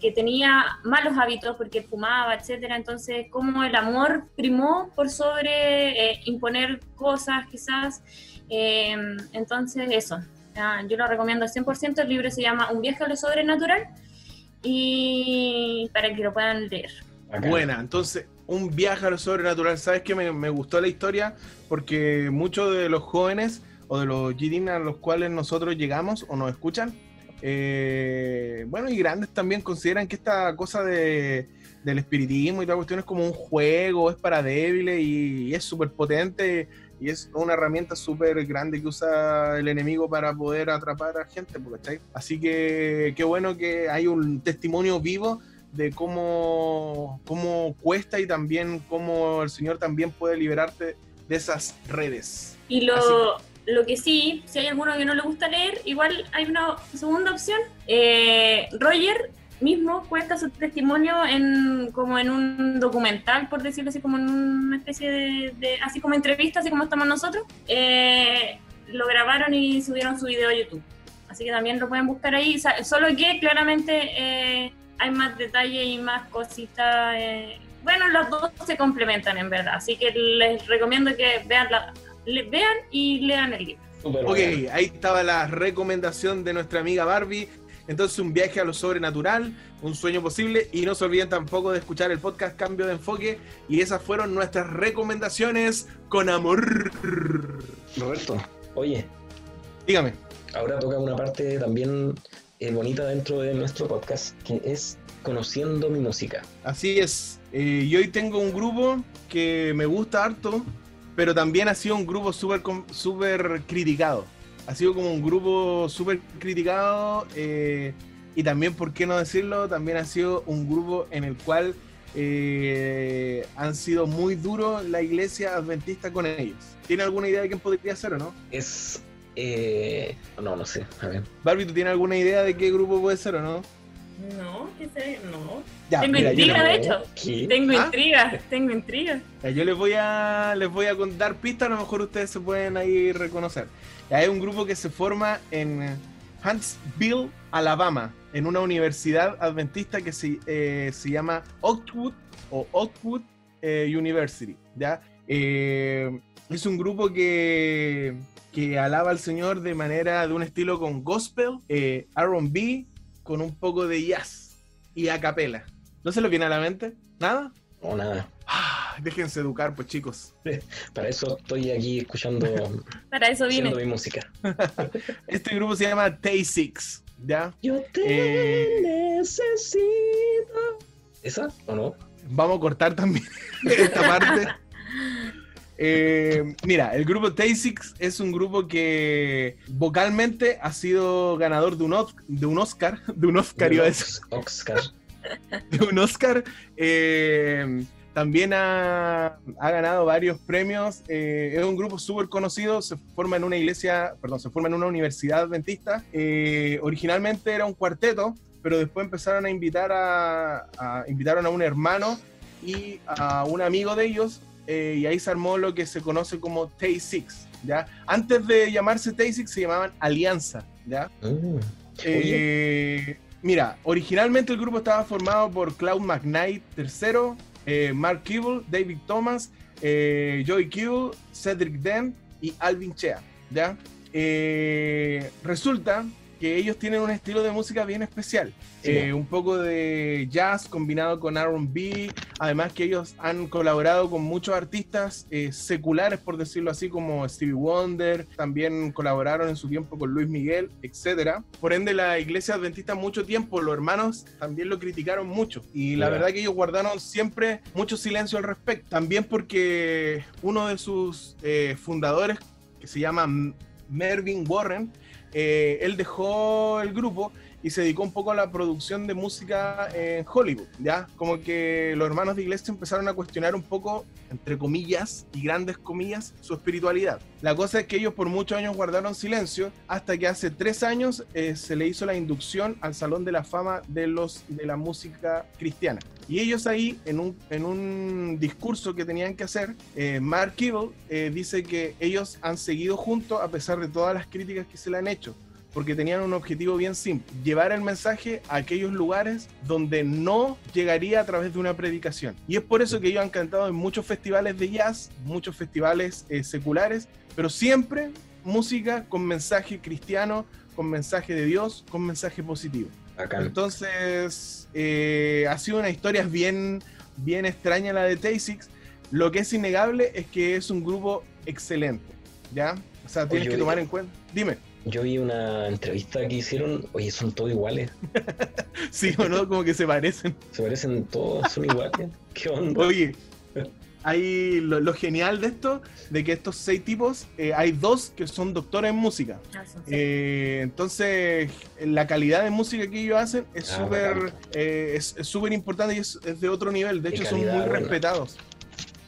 que tenía malos hábitos porque fumaba, etcétera. Entonces, cómo el amor primó por sobre eh, imponer cosas, quizás. Eh, entonces, eso. Ah, yo lo recomiendo al 100%. El libro se llama Un viaje a lo sobrenatural y para que lo puedan leer. Bacán. Buena, entonces, un viaje a lo sobrenatural. ¿Sabes qué? Me, me gustó la historia porque muchos de los jóvenes o de los Jidin a los cuales nosotros llegamos o nos escuchan, eh, bueno, y grandes también consideran que esta cosa de, del espiritismo y toda cuestión es como un juego, es para débiles y, y es súper potente y es una herramienta súper grande que usa el enemigo para poder atrapar a gente, ¿cachai? Así que qué bueno que hay un testimonio vivo de cómo, cómo cuesta y también cómo el Señor también puede liberarte de esas redes. Y lo, lo que sí, si hay alguno que no le gusta leer, igual hay una segunda opción. Eh, Roger mismo cuenta su testimonio en como en un documental, por decirlo así, como en una especie de, de- así como entrevista, así como estamos nosotros. Eh, lo grabaron y subieron su video a YouTube. Así que también lo pueden buscar ahí. Solo que claramente eh, hay más detalle y más cositas. eh, bueno, los dos se complementan en verdad. Así que les recomiendo que vean, la, le- vean y lean el libro. Ok, ahí estaba la recomendación de nuestra amiga Barbie. Entonces, un viaje a lo sobrenatural, un sueño posible. Y no se olviden tampoco de escuchar el podcast Cambio de Enfoque. Y esas fueron nuestras recomendaciones con amor. Roberto, oye, Dígame. ahora toca una parte también eh, bonita dentro de nuestro podcast, que es conociendo mi música. Así es. Eh, y hoy tengo un grupo que me gusta harto, pero también ha sido un grupo súper com- súper criticado. Ha sido como un grupo súper criticado eh, y también, ¿por qué no decirlo? También ha sido un grupo en el cual eh, han sido muy duros la iglesia adventista con ellos. ¿Tiene alguna idea de quién podría ser o no? Es... eh, no, no sé, a ver. Barbie, ¿tú tienes alguna idea de qué grupo puede ser o no? No, que no. Ya, Tengo mira, intriga, les- de hecho. ¿Qué? Tengo ¿Ah? intriga, tengo intriga. Ya, Yo les voy a les voy a contar pistas, a lo mejor ustedes se pueden ahí reconocer. Ya, Hay un grupo que se forma en Huntsville, Alabama, en una universidad adventista que se, eh, se llama Oakwood o Oakwood eh, University. ¿ya? Eh, es un grupo que, que alaba al Señor de manera de un estilo con gospel, eh, R&B, con un poco de jazz y a capela. ¿No se lo viene a la mente? ¿Nada? No, nada. Ah, déjense educar, pues chicos. Para eso estoy aquí escuchando, Para eso haciendo vine. mi música. Este grupo se llama Tay6, ¿ya? Yo te Eh. necesito. ¿Esa o no? Vamos a cortar también esta parte. Eh, mira, el grupo Tay6 es un grupo que vocalmente ha sido ganador de un, de un Oscar, de un Oscar, iba a decir, Oscar. de un Oscar. Eh, también ha, ha ganado varios premios. Eh, es un grupo súper conocido. Se forma en una iglesia, perdón, se forma en una universidad adventista. Eh, originalmente era un cuarteto, pero después empezaron a invitar a, a- invitaron a un hermano y a un amigo de ellos. Eh, y ahí se armó lo que se conoce como Tay Six. ¿ya? Antes de llamarse Tay Six se llamaban Alianza. ¿ya? Mm. Eh, mira, originalmente el grupo estaba formado por Cloud McKnight III, eh, Mark Kibble, David Thomas, Joey Kibble, Cedric Dent y Alvin Chea. ¿ya? Resulta que ellos tienen un estilo de música bien especial. Sí. Eh, un poco de jazz combinado con RB, además que ellos han colaborado con muchos artistas eh, seculares, por decirlo así, como Stevie Wonder, también colaboraron en su tiempo con Luis Miguel, etc. Por ende, la iglesia adventista mucho tiempo, los hermanos también lo criticaron mucho, y la verdad que ellos guardaron siempre mucho silencio al respecto, también porque uno de sus eh, fundadores, que se llama Mervyn Warren, eh, él dejó el grupo y se dedicó un poco a la producción de música en Hollywood, ¿ya? Como que los hermanos de iglesia empezaron a cuestionar un poco, entre comillas y grandes comillas, su espiritualidad. La cosa es que ellos por muchos años guardaron silencio hasta que hace tres años eh, se le hizo la inducción al Salón de la Fama de, los, de la música cristiana. Y ellos ahí, en un, en un discurso que tenían que hacer, eh, Mark Kibble eh, dice que ellos han seguido juntos a pesar de todas las críticas que se le han hecho porque tenían un objetivo bien simple, llevar el mensaje a aquellos lugares donde no llegaría a través de una predicación. Y es por eso que ellos han cantado en muchos festivales de jazz, muchos festivales eh, seculares, pero siempre música con mensaje cristiano, con mensaje de Dios, con mensaje positivo. Bacán. Entonces, eh, ha sido una historia bien, bien extraña la de Tay-Six. Lo que es innegable es que es un grupo excelente, ¿ya? O sea, tienes Oye, que tomar en cuenta. Dime, Yo vi una entrevista que hicieron, oye, son todos iguales. sí o no, como que se parecen. Se parecen todos, son iguales. ¿Qué onda? Oye, hay lo, lo genial de esto, de que estos seis tipos, eh, hay dos que son doctores en música. Ah, Eh, entonces, la calidad de música que ellos hacen es Ah, súper eh, es es súper importante y es, es de otro nivel. De hecho, son calidad muy buena. respetados.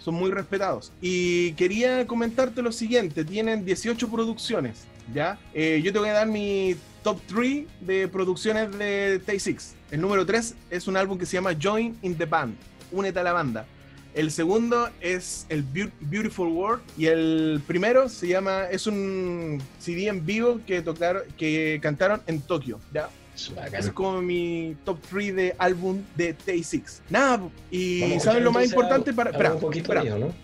Son muy respetados. Y quería comentarte lo siguiente: tienen 18 producciones. ¿Ya? Eh, yo te voy a dar mi top 3 de producciones de Tay Six. El número 3 es un álbum que se llama Join in the Band. Únete a la banda. El segundo es el Beau- Beautiful World y el primero se llama es un CD en vivo que tocaron que cantaron en Tokio, ¿ya? Es como mi top 3 de álbum de Tay Six. Nada, y ¿saben lo más importante? Para, espera, un poquito ellos, ¿no?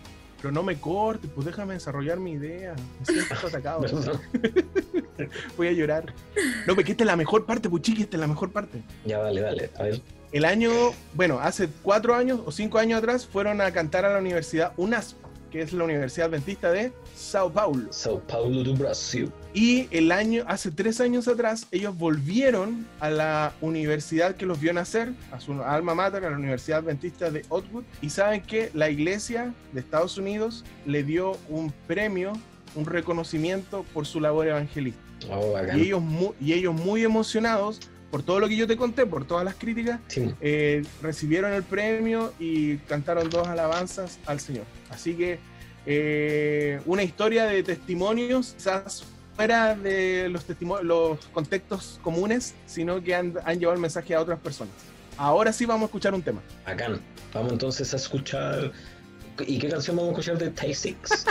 Pero no me cortes, pues déjame desarrollar mi idea. Me siento atacado. Voy a llorar. No, porque esta es la mejor parte, puchiqui, esta es la mejor parte. Ya, dale, dale. A ver. El año, bueno, hace cuatro años o cinco años atrás fueron a cantar a la Universidad UNASP, que es la Universidad Adventista de Sao Paulo. Sao Paulo do Brasil. Y el año, hace tres años atrás, ellos volvieron a la universidad que los vio nacer, a su alma mater, a la Universidad Adventista de Otwood. Y saben que la iglesia de Estados Unidos le dio un premio, un reconocimiento por su labor evangelista. Oh. Y ellos, y ellos muy emocionados por todo lo que yo te conté, por todas las críticas, Sí, eh, recibieron el premio y cantaron dos alabanzas al Señor. Así que eh, una historia de testimonios, quizás fuera de los, los contextos comunes, sino que han, han llevado el mensaje a otras personas. Ahora sí vamos a escuchar un tema. bacán. Vamos entonces a escuchar. ¿Y qué canción vamos a escuchar de Tay Six?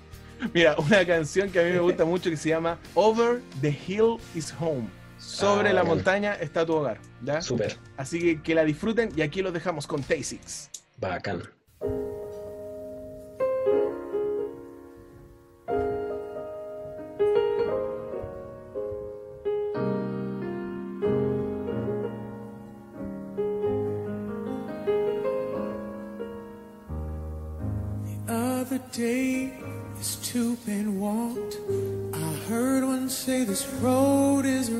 Mira, una canción que a mí me gusta mucho que se llama Over the Hill is Home. Sobre Ah, la montaña está tu hogar. ¿ya? Súper. Así que que la disfruten y aquí los dejamos con Tay-Six. Bacán. other day, this men walked. I heard one say this road is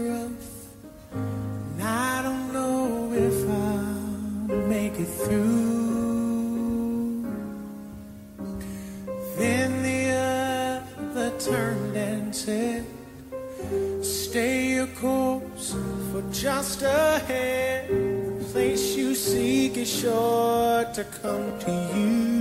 just ahead. The place you seek is sure to come to you.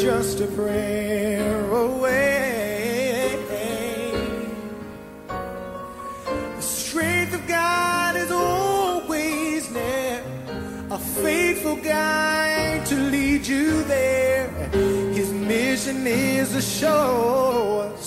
Just a prayer away. The strength of God is always near, a faithful guide to lead you there. His mission is to show us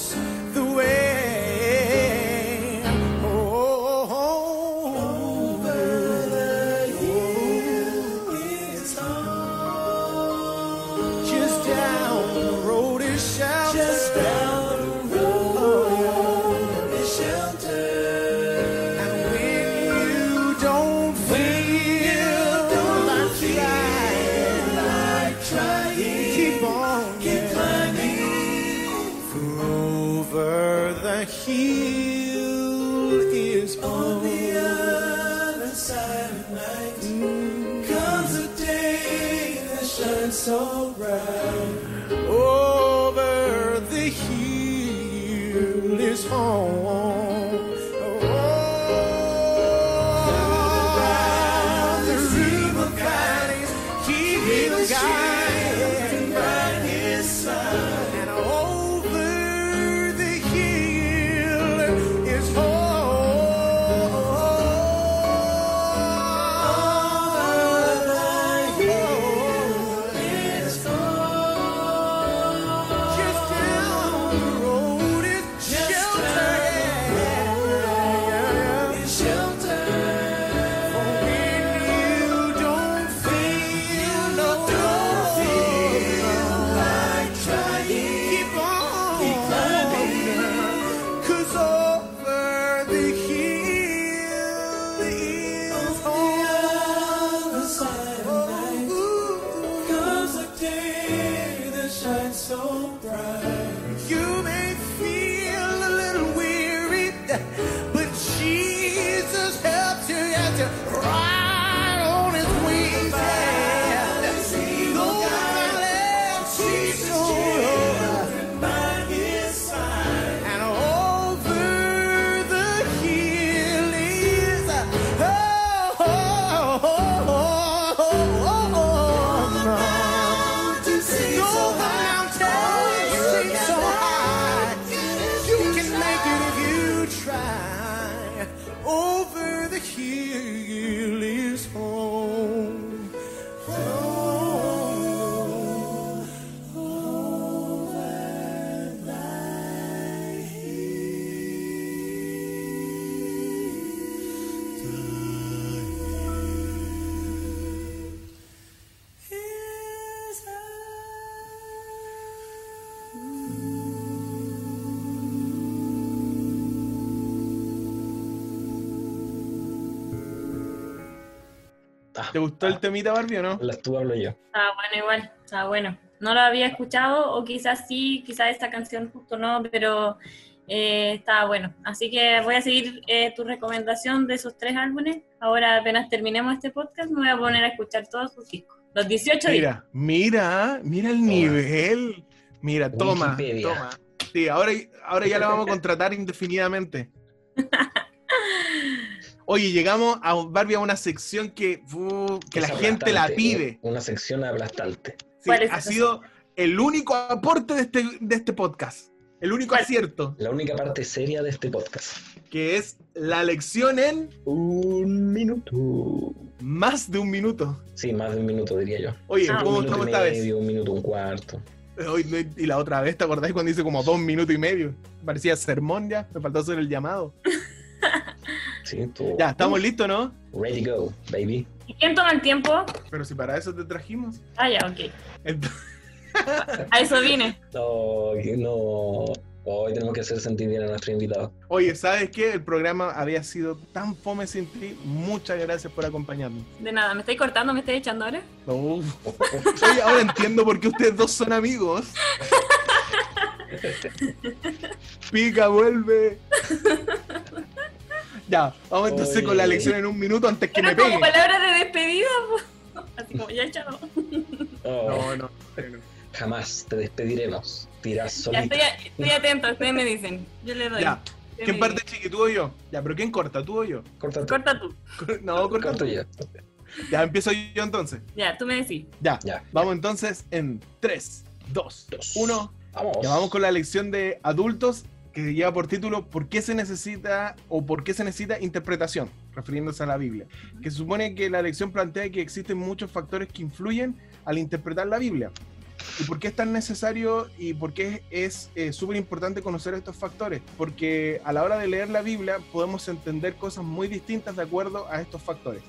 ¿Te gustó el temita Barbie o no? la tú hablo yo. Estaba bueno igual, estaba bueno. No lo había escuchado, o quizás sí, quizás esta canción justo no, pero eh, estaba bueno. Así que voy a seguir eh, tu recomendación de esos tres álbumes. Ahora apenas terminemos este podcast, me voy a poner a escuchar todos sus discos. Los 18 discos. Mira, mira, mira el nivel. Mira, toma, toma. Sí, ahora, ahora ya la vamos a contratar indefinidamente. Oye, llegamos a Barbie a una sección que, uh, que la gente la pide. Una sección aplastante. Sí, ¿Cuál es ha sido el único aporte de este, de este podcast. El único ¿Cuál? acierto, La única parte seria de este podcast. que es la lección en Un minuto. más de un minuto. Sí, más de un minuto diría yo. Oye, Ah. ¿cómo un minuto estamos y esta vez? medio, un minuto, un cuarto. Hoy y la otra vez, ¿te acordáis cuando hice como dos minutos y medio? Parecía sermón ya, me faltó hacer el llamado. Sí, tú. Ya, estamos listos, ¿no? Ready to go, baby. ¿Y quién toma el tiempo? Pero si para eso te trajimos. Ah, ya, ok. A eso vine. No, no. Hoy tenemos que hacer sentir bien a nuestro invitado. Oye, ¿sabes qué? El programa había sido tan fome sin ti. Muchas gracias por acompañarnos. De nada, ¿me estáis cortando? ¿Me estáis echando ahora? Uf. Oye, ahora entiendo por qué ustedes dos son amigos. Pica, vuelve. Ya, vamos entonces con la lección en un minuto antes que me Pero como peguen. palabras de despedida, po. así como ya chao. Oh, No, no, no. Jamás te despediremos. Tirás Ya solita. estoy, estoy atenta, ustedes me dicen. Yo le doy. Ya, ¿quién me parte chiqui, tú o yo? Ya, pero ¿quién corta, tú o yo? Corta, Corta tú. No, corta corto tú. yo. Ya, empiezo yo entonces. Ya, tú me decís. Ya, Ya. vamos entonces en 3, 2, Dos. 1. Vamos. Ya vamos con la lección de adultos que lleva por título ¿Por qué se necesita o por qué se necesita interpretación? Refiriéndose a la Biblia. Que supone que la lección plantea que existen muchos factores que influyen al interpretar la Biblia. ¿Y por qué es tan necesario y por qué es súper importante conocer estos factores? Porque a la hora de leer la Biblia podemos entender cosas muy distintas de acuerdo a estos factores.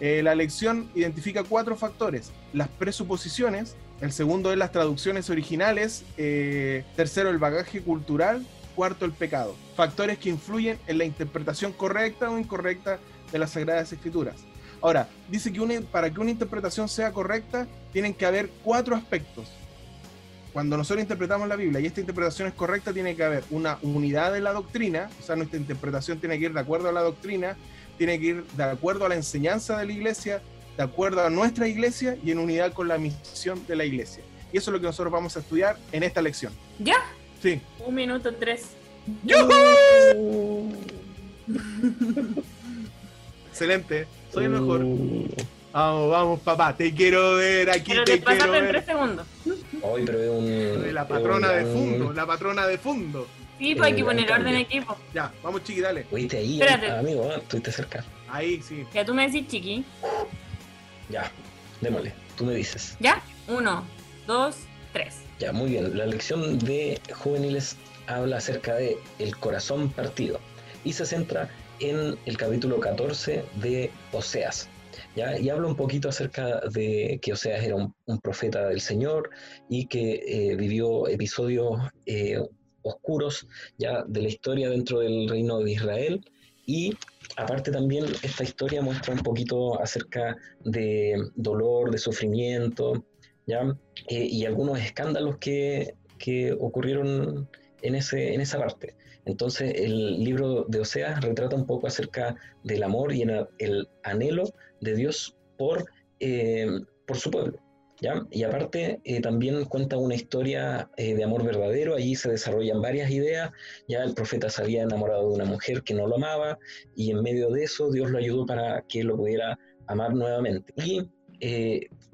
Eh, la lección identifica cuatro factores. Las presuposiciones, el segundo es las traducciones originales, eh, tercero el bagaje cultural, cuarto el pecado. Factores que influyen en la interpretación correcta o incorrecta de las Sagradas Escrituras. Ahora, dice que una- para que una interpretación sea correcta, tienen que haber cuatro aspectos. Cuando nosotros interpretamos la Biblia y esta interpretación es correcta, tiene que haber una unidad de la doctrina, o sea, nuestra interpretación tiene que ir de acuerdo a la doctrina, tiene que ir de acuerdo a la enseñanza de la iglesia, de acuerdo a nuestra iglesia y en unidad con la misión de la iglesia. Y eso es lo que nosotros vamos a estudiar en esta lección. ¿Ya? Sí, Un minuto tres. ¡Yujú! Excelente, soy el mejor. Vamos, vamos, papá, te quiero ver aquí, Pero te te quiero pasaste en ver. tres segundos. Hoy, pero es un. La patrona un de fondo, la patrona de fondo. Sí, pues hay que Eh, poner orden equipo. Ya, vamos chiqui, dale. Oíste ahí, Espérate. amigo, ¿eh? estuviste cerca. Ahí, sí. Ya tú me decís, chiqui. Ya, démosle, tú me dices. ¿Ya? Uno, dos, tres. Muy bien. La lección de juveniles habla acerca de el corazón partido y se centra en el capítulo 14 de Oseas. ¿ya? Y habla un poquito acerca de que Oseas era un, un profeta del Señor y que eh, vivió episodios eh, oscuros ya de la historia dentro del reino de Israel y aparte también esta historia muestra un poquito acerca de dolor, de sufrimiento, ¿ya? Eh, y algunos escándalos que, que ocurrieron en, ese, en esa parte. Entonces el libro de Oseas retrata un poco acerca del amor y el, el anhelo de Dios por, eh, por su pueblo. ¿ya? Y aparte eh, también cuenta una historia de amor verdadero, allí se desarrollan varias ideas, ya el profeta se había enamorado de una mujer que no lo amaba y en medio de eso Dios lo ayudó para que lo pudiera amar nuevamente. Y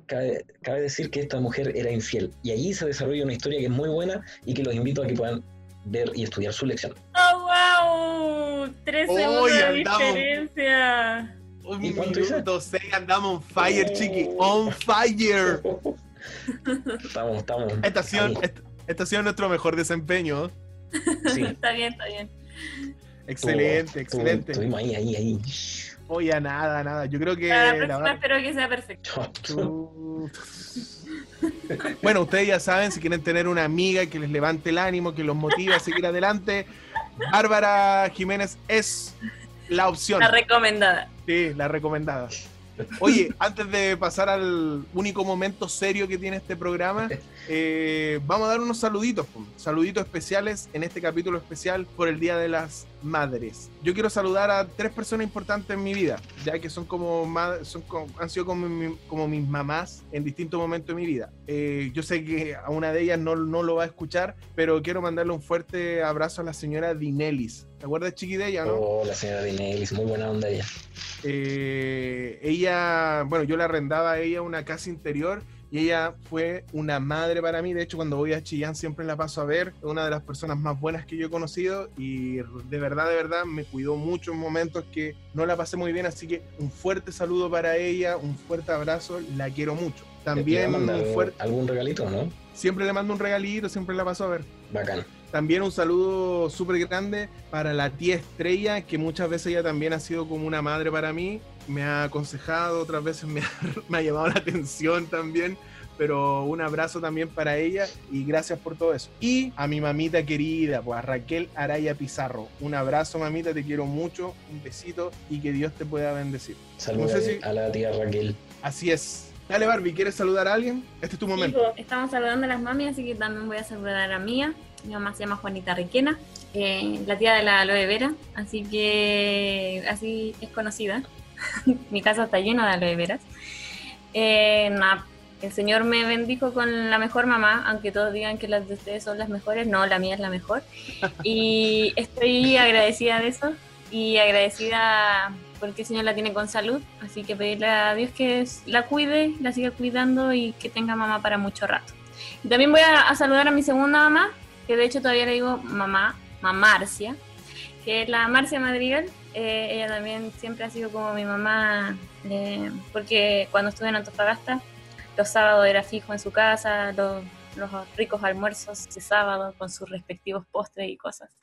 cabe, cabe decir que esta mujer era infiel. Y allí se desarrolla una historia que es muy buena y que los invito a que puedan ver y estudiar su lección. ¡Oh, wow! Tres segundos de diferencia. Un ¿Y cuánto hice? minuto seis, andamos on fire, chiqui. On fire. Estamos, estamos. Esta ha sido, ahí. esta- ha sido nuestro mejor desempeño. Sí, Está bien, está bien. Excelente, excelente. Estuvimos ahí, ahí, ahí. Oye, nada, nada. Yo creo que. Para la la próxima espero que sea perfecto. Bueno, ustedes ya saben, si quieren tener una amiga que les levante el ánimo, que los motive a seguir adelante, Bárbara Jiménez es la opción. La recomendada. Sí, la recomendada. Oye, antes de pasar al único momento serio que tiene este programa, eh, vamos a dar unos saluditos, po. saluditos especiales en este capítulo especial por el Día de las Madres. Yo quiero saludar a tres personas importantes en mi vida, ya que son como, son como- han sido como, mi- como mis mamás en distintos momentos de mi vida. Eh, yo sé que a una de ellas no, no lo va a escuchar, pero quiero mandarle un fuerte abrazo a la señora Dinelis. ¿Te acuerdas, chiqui, de ella, no? Oh, la señora Dinelis, muy buena onda ella. Eh, ella, bueno, yo le arrendaba a ella una casa interior y ella fue una madre para mí. De hecho, cuando voy a Chillán siempre la paso a ver. Es una de las personas más buenas que yo he conocido y de verdad, de verdad, me cuidó mucho en momentos que no la pasé muy bien. Así que un fuerte saludo para ella, un fuerte abrazo, la quiero mucho. También ¿Le va a mandar un fuerte, algún regalito, no? siempre le mando un regalito, siempre la paso a ver. Bacán. También un saludo súper grande para la tía Estrella, que muchas veces ella también ha sido como una madre para mí. Me ha aconsejado, otras veces me ha, me ha llamado la atención también. Pero un abrazo también para ella y gracias por todo eso. Y a mi mamita querida, pues a Raquel Araya Pizarro. Un abrazo, mamita, te quiero mucho. Un besito y que Dios te pueda bendecir. Saludos No sé si- a la tía Raquel. Así es. Dale, Barbie, ¿quieres saludar a alguien? Este es tu momento. Hijo, estamos saludando a las mami, así que también voy a saludar a Mía. Mi mamá se llama Juanita Requena, eh, la tía de la aloe vera, así que así es conocida. Mi casa está llena de aloe veras. Eh, nada, el Señor me bendijo con la mejor mamá, aunque todos digan que las de ustedes son las mejores, no, la mía es la mejor. Y estoy agradecida de eso y agradecida porque el Señor la tiene con salud, así que pedirle a Dios que la cuide, la siga cuidando y que tenga mamá para mucho rato. Y también voy a, a saludar a mi segunda mamá, que de hecho todavía le digo mamá, Marcia, que es la Marcia Madrigal. Eh, ella también siempre ha sido como mi mamá, eh, porque cuando estuve en Antofagasta, los sábados era fijo en su casa, los, los ricos almuerzos de sábado con sus respectivos postres y cosas.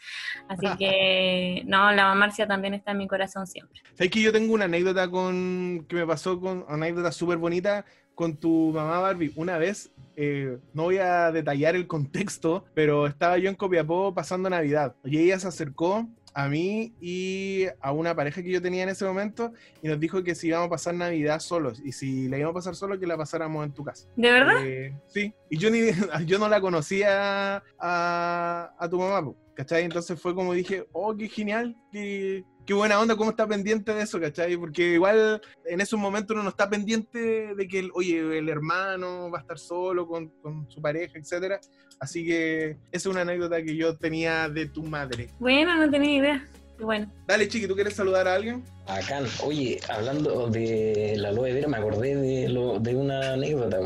Así que, no, la Marcia también está en mi corazón siempre. ¿Sabes que yo tengo una anécdota con que me pasó con una anécdota súper bonita con tu mamá Barbie? Una vez, eh, no voy a detallar el contexto, pero estaba yo en Copiapó pasando Navidad y ella se acercó a mí y a una pareja que yo tenía en ese momento y nos dijo que si íbamos a pasar Navidad solos y si la íbamos a pasar solos que la pasáramos en tu casa. ¿De verdad? Eh, sí, y yo, ni, yo no la conocía a, a tu mamá, ¿cachai? Entonces fue como dije, oh, qué genial que, qué buena onda, cómo está pendiente de eso, ¿cachai? Porque igual en esos momentos uno no está pendiente de que, el, oye, el hermano va a estar solo con, con su pareja, etcétera. Así que esa es una anécdota que yo tenía de tu madre. Bueno, no tenía idea. Qué bueno. Dale, Chiqui, ¿tú quieres saludar a alguien? Acá, oye, hablando de la aloe vera, me acordé de, lo, de una anécdota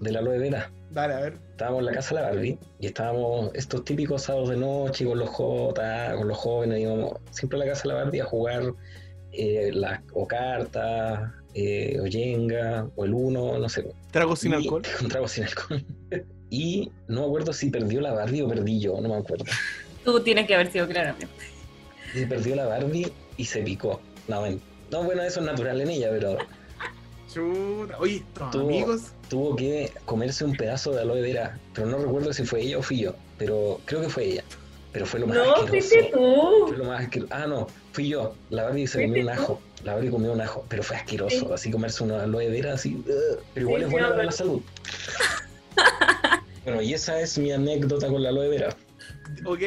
de la aloe vera. Dale, a ver. Estábamos en la casa de la Barbie y estábamos estos típicos sábados de noche con los J, con los jóvenes, íbamos siempre a la casa de la Barbie a jugar eh, las, o cartas, eh, o Jenga, o el Uno, no sé. Trago sin Y- alcohol. Con trago sin alcohol. y no me acuerdo si perdió la Barbie o perdí yo, no me acuerdo. Tú tienes que haber sido claramente. Y perdió la Barbie y se picó. No, no, bueno, eso es natural en ella, pero Chuta. Oye, estos Tú- amigos. Tuvo que comerse un pedazo de aloe vera. Pero no recuerdo si fue ella o fui yo. Pero creo que fue ella. Pero fue lo más No, asqueroso. fuiste tú. Fue lo más asqueroso. Ah, no, fui yo. La Barbie se comió un ajo. La Barbie comió un ajo. Pero fue asqueroso. Sí. Así comerse una aloe vera así. Pero igual Sí, es me para la salud. bueno, y esa es mi anécdota con la aloe vera. Ok.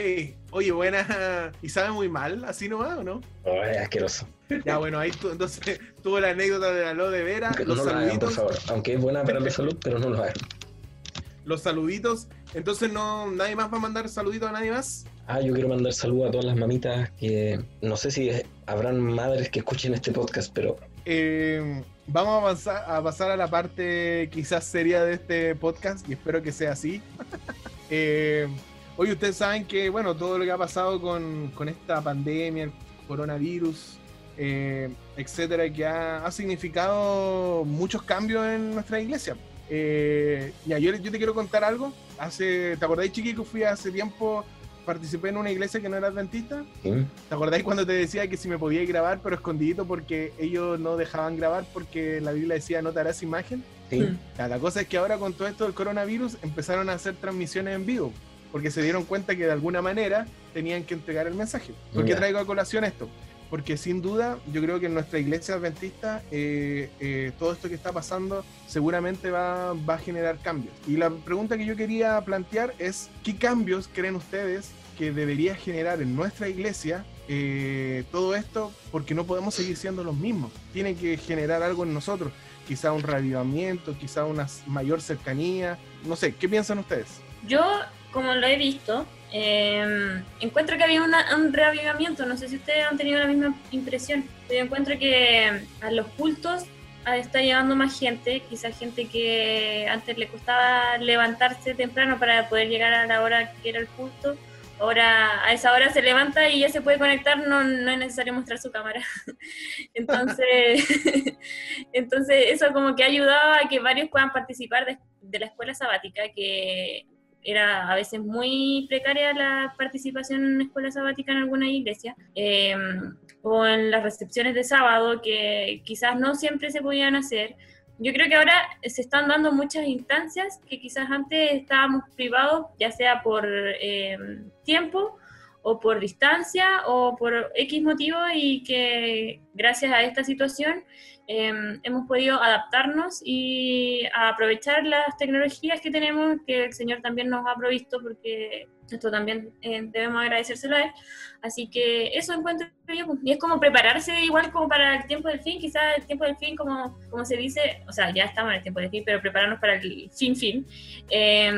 Oye, buena. ¿Y sabe muy mal? ¿Así nomás o no? Ay, asqueroso. Ya, bueno, ahí tu- entonces tuvo la anécdota de la lo de Vera. no Los lo hagan, por saluditos. favor. Aunque es buena para la salud, pero no lo hagan. Los saluditos. Entonces, no nadie más va a mandar saluditos a nadie más. Ah, yo quiero mandar saludos a todas las mamitas que no sé si habrán madres que escuchen este podcast, pero Eh, vamos a, avanzar, a pasar a la parte quizás seria de este podcast y espero que sea así. Eh, hoy ustedes saben que, bueno, todo lo que ha pasado con, con esta pandemia, el coronavirus, eh, etcétera, que ha, ha significado muchos cambios en nuestra iglesia. Eh, ya, yo, yo te quiero contar algo. Hace, ¿Te acordáis, Chiqui, que fui hace tiempo, participé en una iglesia que no era adventista? ¿sí? ¿Te acordáis cuando te decía que si me podía grabar, pero escondidito porque ellos no dejaban grabar porque la Biblia decía no te harás imagen? ¿Sí? Mm. Ya, la cosa es que ahora con todo esto del coronavirus empezaron a hacer transmisiones en vivo porque se dieron cuenta que de alguna manera tenían que entregar el mensaje. ¿Por qué traigo a colación esto? Porque sin duda yo creo que en nuestra iglesia adventista eh, eh, todo esto que está pasando seguramente va, va a generar cambios. Y la pregunta que yo quería plantear es, ¿qué cambios creen ustedes que debería generar en nuestra iglesia eh, todo esto? Porque no podemos seguir siendo los mismos. Tiene que generar algo en nosotros. Quizá un reavivamiento, quizá una mayor cercanía. No sé, ¿qué piensan ustedes? Yo, como lo he visto, eh, encuentro que había un reavivamiento. No sé si ustedes han tenido la misma impresión. Pero yo encuentro que a los cultos ah, está llegando más gente, quizás gente que antes le costaba levantarse temprano para poder llegar a la hora que era el culto. Ahora a esa hora se levanta y ya se puede conectar, no, no es necesario mostrar su cámara. Entonces, entonces eso como que ha ayudado a que varios puedan participar de, de la escuela sabática, que era a veces muy precaria la participación en escuela sabática en alguna iglesia, eh, o en las recepciones de sábado, que quizás no siempre se podían hacer. Yo creo que ahora se están dando muchas instancias que quizás antes estábamos privados, ya sea por eh, tiempo o por distancia o por X motivo y que gracias a esta situación eh, hemos podido adaptarnos y aprovechar las tecnologías que tenemos, que el Señor también nos ha provisto, porque esto también eh, debemos agradecérselo a Él. Así que eso encuentro yo, pues, y es como prepararse igual como para el tiempo del fin, quizás el tiempo del fin, como, como se dice, o sea, ya estamos en el tiempo del fin, pero prepararnos para el fin fin. Eh,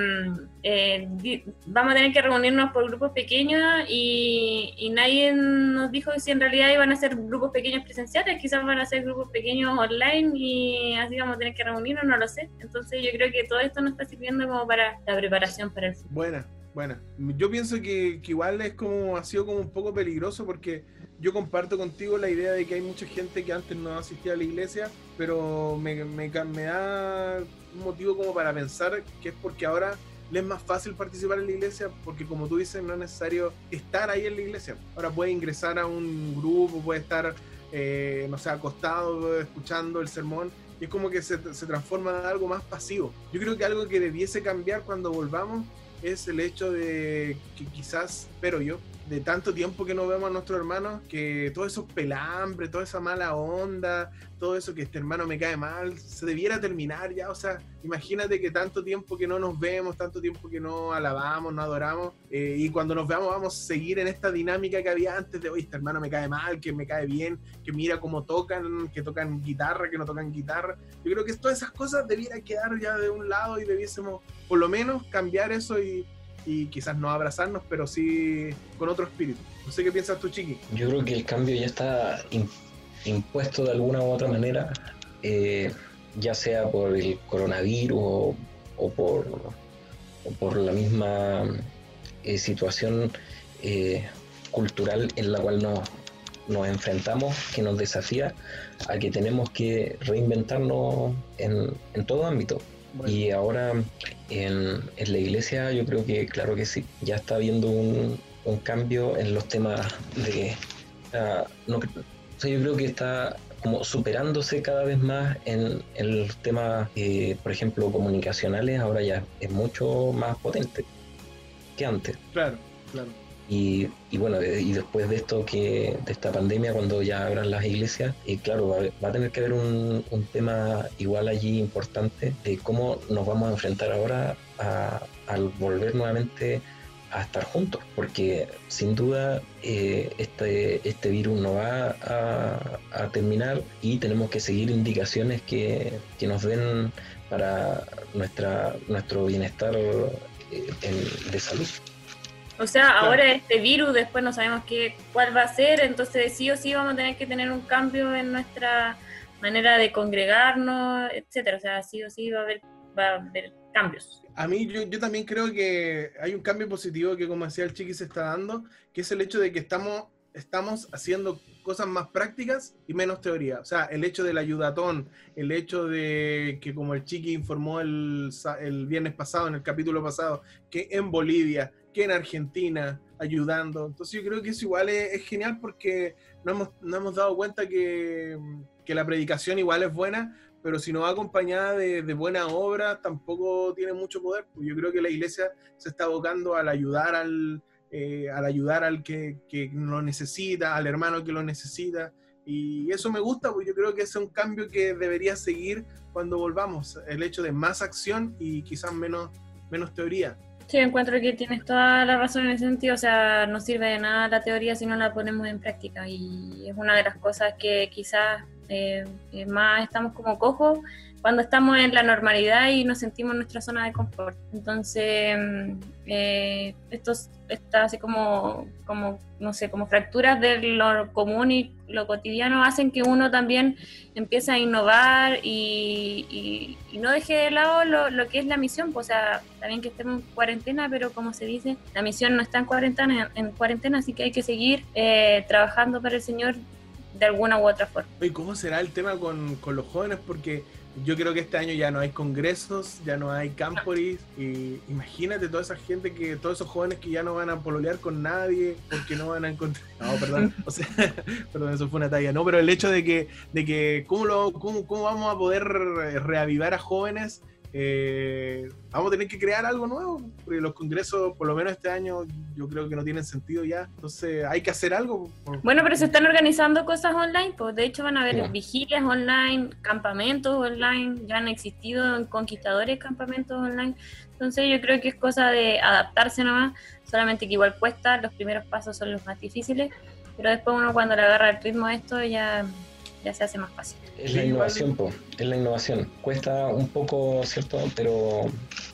eh, di- vamos a tener que reunirnos por grupos pequeños y, y nadie nos dijo si en realidad iban a ser grupos pequeños presenciales, quizás van a ser grupos pequeños online y así vamos a tener que reunirnos, no lo sé. Entonces yo creo que todo esto nos está sirviendo como para la preparación para el futuro. Buena, buena. Yo pienso que, que igual es como, ha sido como un poco peligroso porque yo comparto contigo la idea de que hay mucha gente que antes no asistía a la iglesia, pero me, da un motivo como para pensar que es porque ahora le es más fácil participar en la iglesia porque como tú dices no es necesario estar ahí en la iglesia. Ahora puede ingresar a un grupo, puede estar, eh, no sé, acostado escuchando el sermón y es como que se transforma en algo más pasivo. Yo creo que algo que debiese cambiar cuando volvamos es el hecho de que quizás, pero yo, de tanto tiempo que no vemos a nuestros hermanos, que todos esos pelambres, toda esa mala onda, todo eso que este hermano me cae mal, se debiera terminar ya. O sea, imagínate que tanto tiempo que no nos vemos, tanto tiempo que no alabamos, no adoramos, eh, y cuando nos veamos vamos a seguir en esta dinámica que había antes de, oye, este hermano me cae mal, que me cae bien, que mira cómo tocan, que tocan guitarra, que no tocan guitarra. Yo creo que todas esas cosas debieran quedar ya de un lado y debiésemos por lo menos cambiar eso y y quizás no abrazarnos, pero sí con otro espíritu. No sé qué piensas tú, Chiqui. Yo creo que el cambio ya está impuesto de alguna u otra manera, eh, ya sea por el coronavirus o, por, por la misma eh, situación eh, cultural en la cual nos, nos enfrentamos, que nos desafía a que tenemos que reinventarnos en, en todo ámbito. Y ahora en, la iglesia yo creo que, claro que sí, ya está habiendo un, cambio en los temas de... no, yo creo que está como superándose cada vez más en, en los temas, eh, por ejemplo, comunicacionales, ahora ya es mucho más potente que antes. Claro, claro. Y, bueno, y después de esto, que de esta pandemia, cuando ya abran las iglesias, y claro, va, a tener que haber un, tema igual allí importante de cómo nos vamos a enfrentar ahora al volver nuevamente a estar juntos, porque sin duda eh, este, este virus no va a, terminar y tenemos que seguir indicaciones que, que nos den para nuestra, nuestro bienestar eh, de salud. O sea, ahora este virus, después no sabemos qué, cuál va a ser, entonces sí o sí vamos a tener que tener un cambio en nuestra manera de congregarnos, etcétera. O sea, sí o sí va a haber, va a haber cambios. A mí, yo, yo también creo que hay un cambio positivo que, como decía el Chiqui, se está dando, que es el hecho de que estamos, estamos haciendo cosas más prácticas y menos teoría. O sea, el hecho del ayudatón, el hecho de que, como el Chiqui informó el, el viernes pasado, en el capítulo pasado, que en Bolivia que en Argentina, ayudando. Entonces yo creo que eso igual es, genial porque no hemos, no hemos dado cuenta que, que, la predicación igual es buena, pero si no va acompañada de, de, buena obra, tampoco tiene mucho poder. Pues yo creo que la iglesia se está abocando al ayudar al, eh, al ayudar al que, que, lo necesita, al hermano que lo necesita. Y eso me gusta, porque yo creo que es un cambio que debería seguir cuando volvamos. El hecho de más acción y quizás menos, menos teoría. Sí, encuentro que tienes toda la razón en ese sentido, o sea, no sirve de nada la teoría si no la ponemos en práctica y es una de las cosas que quizás eh, más estamos como cojos cuando estamos en la normalidad y nos sentimos en nuestra zona de confort. Entonces, mm, eh, esto está así como, como, no sé, como fracturas de lo común y lo cotidiano hacen que uno también empiece a innovar y, no deje de lado lo, que es la misión. Pues, o sea, también que estemos en cuarentena, pero como se dice, la misión no está en cuarentena, en, cuarentena así que hay que seguir eh, trabajando para el Señor de alguna u otra forma. ¿Y cómo será el tema con, con los jóvenes? Porque yo creo que este año ya no hay congresos, ya no hay camporis, y imagínate toda esa gente que, todos esos jóvenes que ya no van a pololear con nadie, porque no van a encontrar, no, perdón, o sea, perdón, eso fue una talla, no, pero el hecho de que, de que, ¿cómo, lo, cómo, cómo vamos a poder reavivar a jóvenes eh, vamos a tener que crear algo nuevo, porque los congresos, por lo menos este año, yo creo que no tienen sentido ya. Entonces hay que hacer algo. Bueno, pero se están organizando cosas online, pues de hecho van a haber vigilias online, campamentos online, ya han existido en conquistadores campamentos online. Entonces yo creo que es cosa de adaptarse nomás, solamente que igual cuesta, los primeros pasos son los más difíciles, pero después uno cuando le agarra el ritmo a esto ya ya se hace más fácil. Es la innovación, po, es la innovación. Cuesta un poco, ¿cierto? Pero,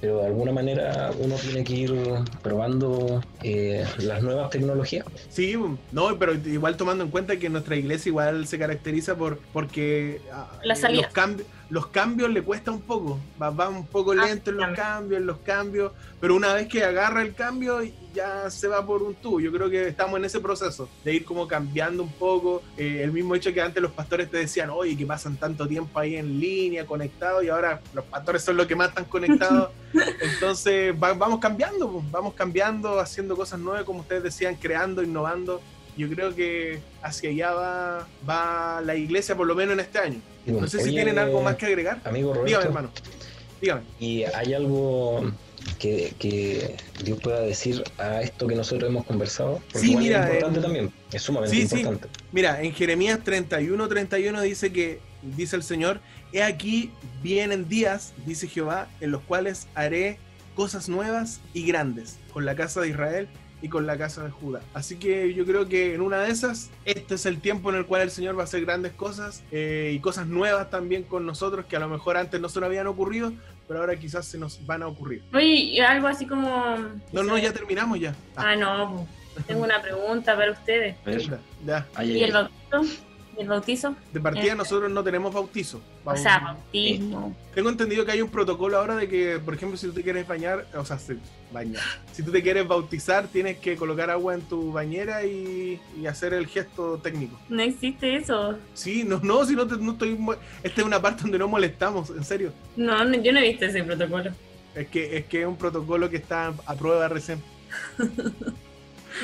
pero de alguna manera uno tiene que ir probando eh, las nuevas tecnologías. Sí, no, pero igual tomando en cuenta que nuestra iglesia igual se caracteriza por porque ah, los cambios los cambios le cuesta un poco, va, va un poco ah, lento en los cambios, en los cambios, pero una vez que agarra el cambio ya se va por un tubo. Yo creo que estamos en ese proceso de ir como cambiando un poco. Eh, el mismo hecho que antes los pastores te decían, oye, que pasan tanto tiempo ahí en línea, conectados, y ahora los pastores son los que más están conectados. Entonces vamos cambiando, pues, vamos cambiando, haciendo cosas nuevas, como ustedes decían, creando, innovando. Yo creo que hacia allá va, va la iglesia, por lo menos en este año. No sé si tienen algo más que agregar. Amigo Dígame, hermano. Dígame. Y hay algo que, que Dios pueda decir a esto que nosotros hemos conversado? Porque Sí, mira, es importante en- también, es sumamente Sí, sí. importante. Mira, en Jeremías 31, 31 dice que, dice el Señor, he aquí vienen días, dice Jehová, en los cuales haré cosas nuevas y grandes con la casa de Israel y con la casa de Judá. Así que yo creo que en una de esas, este es el tiempo en el cual el Señor va a hacer grandes cosas eh, y cosas nuevas también con nosotros que a lo mejor antes no se nos habían ocurrido, pero ahora quizás se nos van a ocurrir. Oye, algo así como... No, no, ya terminamos ya. Ah, Ah, no, tengo una pregunta para ustedes. Ya, ya. ahí- ¿Y el bautizo? ¿Y el bautizo? De partida Eh. nosotros no tenemos bautizo. O sea, bautismo. Tengo entendido que hay un protocolo ahora de que, por ejemplo, si tú te quieres bañar, o sea, se- bañar. Si tú te quieres bautizar, tienes que colocar agua en tu bañera y, y hacer el gesto técnico. No existe eso. Sí, no, no, si no, te- no estoy. Esta es una parte donde no molestamos, en serio. No, no, yo no he visto ese protocolo. Es que, es que es un protocolo que está a prueba recién.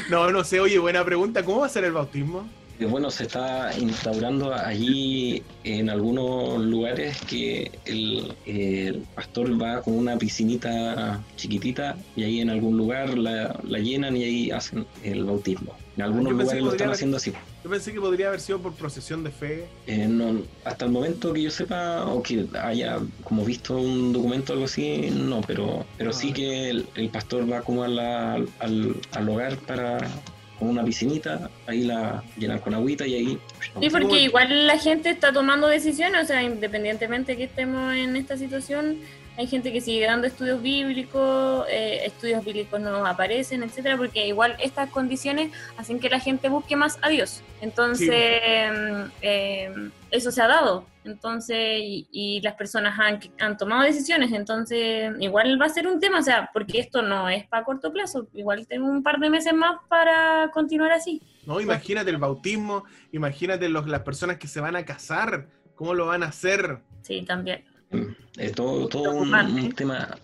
No, no sé, oye, buena pregunta. ¿Cómo va a ser el bautismo? Bueno, se está instaurando allí en algunos lugares que el, el pastor va con una piscinita chiquitita y ahí en algún lugar la, la llenan y ahí hacen el bautismo. En algunos lugares lo están haciendo así. Yo pensé que podría haber sido por procesión de fe. Eh, no, hasta el momento que yo sepa o que haya como visto un documento o algo así, no, pero, pero sí Ah. que el, el pastor va como a la- al, al hogar para con una piscinita, ahí la llenan con agüita y ahí... Sí, porque igual la gente está tomando decisiones, o sea, independientemente que estemos en esta situación, hay gente que sigue dando estudios bíblicos, eh, estudios bíblicos no aparecen, etcétera, porque igual estas condiciones hacen que la gente busque más a Dios. Entonces, mm, eh, eso se ha dado. Entonces, y, y las personas han, han tomado decisiones, entonces igual va a ser un tema, o sea, porque esto no es para corto plazo, igual tengo un par de meses más para continuar así. No, imagínate el bautismo, imagínate los, las personas que se van a casar, cómo lo van a hacer. Sí, también. Es todo, todo un, un tema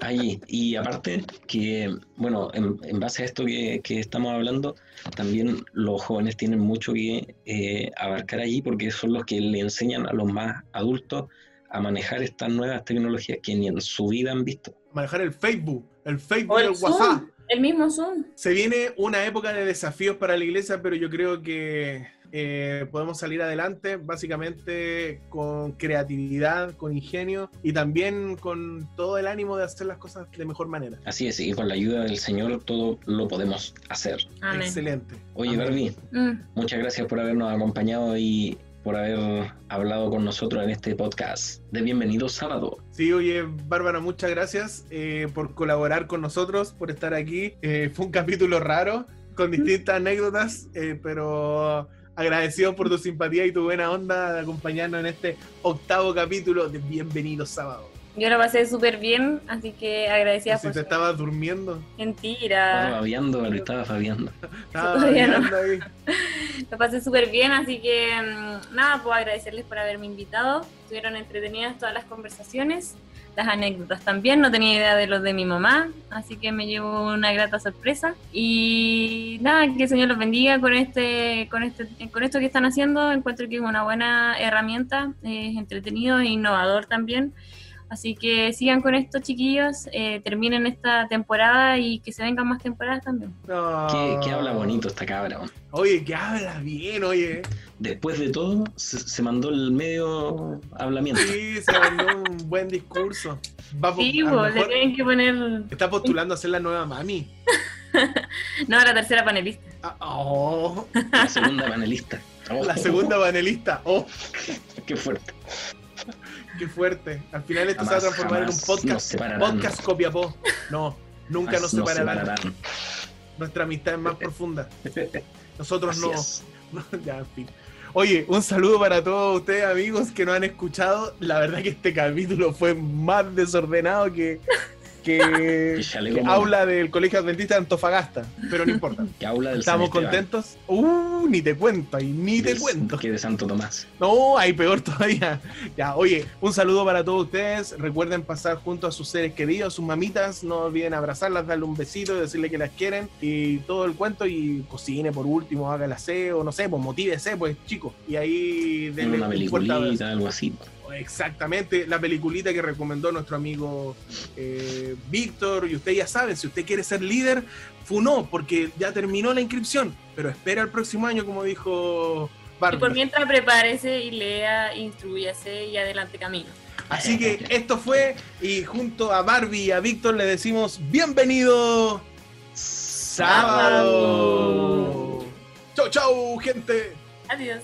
allí. Y aparte que, bueno, en, en base a esto que, que estamos hablando, también los jóvenes tienen mucho que eh, abarcar allí porque son los que le enseñan a los más adultos a manejar estas nuevas tecnologías que ni en su vida han visto. Manejar el Facebook, el Facebook O y el el WhatsApp. El mismo Zoom. Se viene una época de desafíos para la iglesia, pero yo creo que eh, podemos salir adelante básicamente con creatividad, con ingenio y también con todo el ánimo de hacer las cosas de mejor manera. Así es, y con la ayuda del Señor todo lo podemos hacer. Amén. Excelente. Oye, Amén. Barbie, Mm. muchas gracias por habernos acompañado y por haber hablado con nosotros en este podcast de Bienvenido Sábado. Sí, oye, Bárbara, muchas gracias eh, por colaborar con nosotros, por estar aquí. Eh, fue un capítulo raro, con distintas anécdotas, eh, pero agradecido por tu simpatía y tu buena onda de acompañarnos en este octavo capítulo de Bienvenido Sábado. Yo lo pasé súper bien, así que agradecida si por te su estabas durmiendo, Estaba mentira. babeando, Barbie, estaba babeando. estabas Todavía no. bailando ahí. Lo pasé súper bien, así que mm, nada, puedo agradecerles por haberme invitado. Estuvieron entretenidas todas las conversaciones, las anécdotas también. No tenía idea de los de mi mamá, así que me llevo una grata sorpresa. Y nada, que el Señor los bendiga con este, con este, con esto que están haciendo. Encuentro que es una buena herramienta, es entretenido e innovador también. Así que sigan con esto, chiquillos. eh, terminen esta temporada y que se vengan más temporadas también. No. ¿Qué, qué habla bonito esta cabra? Oye, que habla bien, oye. Después de todo, se, se mandó el medio hablamiento. Sí, se mandó un buen discurso. Va Sí, pues, le tienen que poner. está postulando a ser la nueva mami. No, la tercera panelista. Ah, oh, La segunda panelista. Oh, la segunda panelista. Oh, Qué fuerte. qué fuerte. Al final esto Jamás, se va a transformar en un podcast. Podcast Copiapó. No, nunca nos separarán. separarán. Nuestra amistad es más profunda. Nosotros Así no. es. ya, en fin. Oye, un saludo para todos ustedes, amigos, que nos han escuchado. La verdad que este capítulo fue más desordenado que, que, Que aula del Colegio Adventista de Antofagasta. Pero no importa. Que habla del Estamos San contentos. Uh, ni te cuento, y ni te cuento. Que de Santo Tomás. No, hay peor todavía. Ya, oye, un saludo para todos ustedes. Recuerden pasar junto a sus seres queridos, sus mamitas. No olviden abrazarlas, darle un besito y decirle que las quieren. Y todo el cuento. Y cocine por último, haga el aseo, no sé, pues motívese, pues chicos. Y ahí denle Una peliculita, algo así. Exactamente, la peliculita que recomendó nuestro amigo eh, Víctor. Y usted ya sabe, si usted quiere ser líder, funó, porque ya terminó la inscripción. Pero espera el próximo año, como dijo Y Barbie. por mientras prepárese y lea, instruyase y adelante camino. Así que esto fue, y junto a Barbie y a Víctor le decimos bienvenido sábado. Chau, chau, gente. Adiós.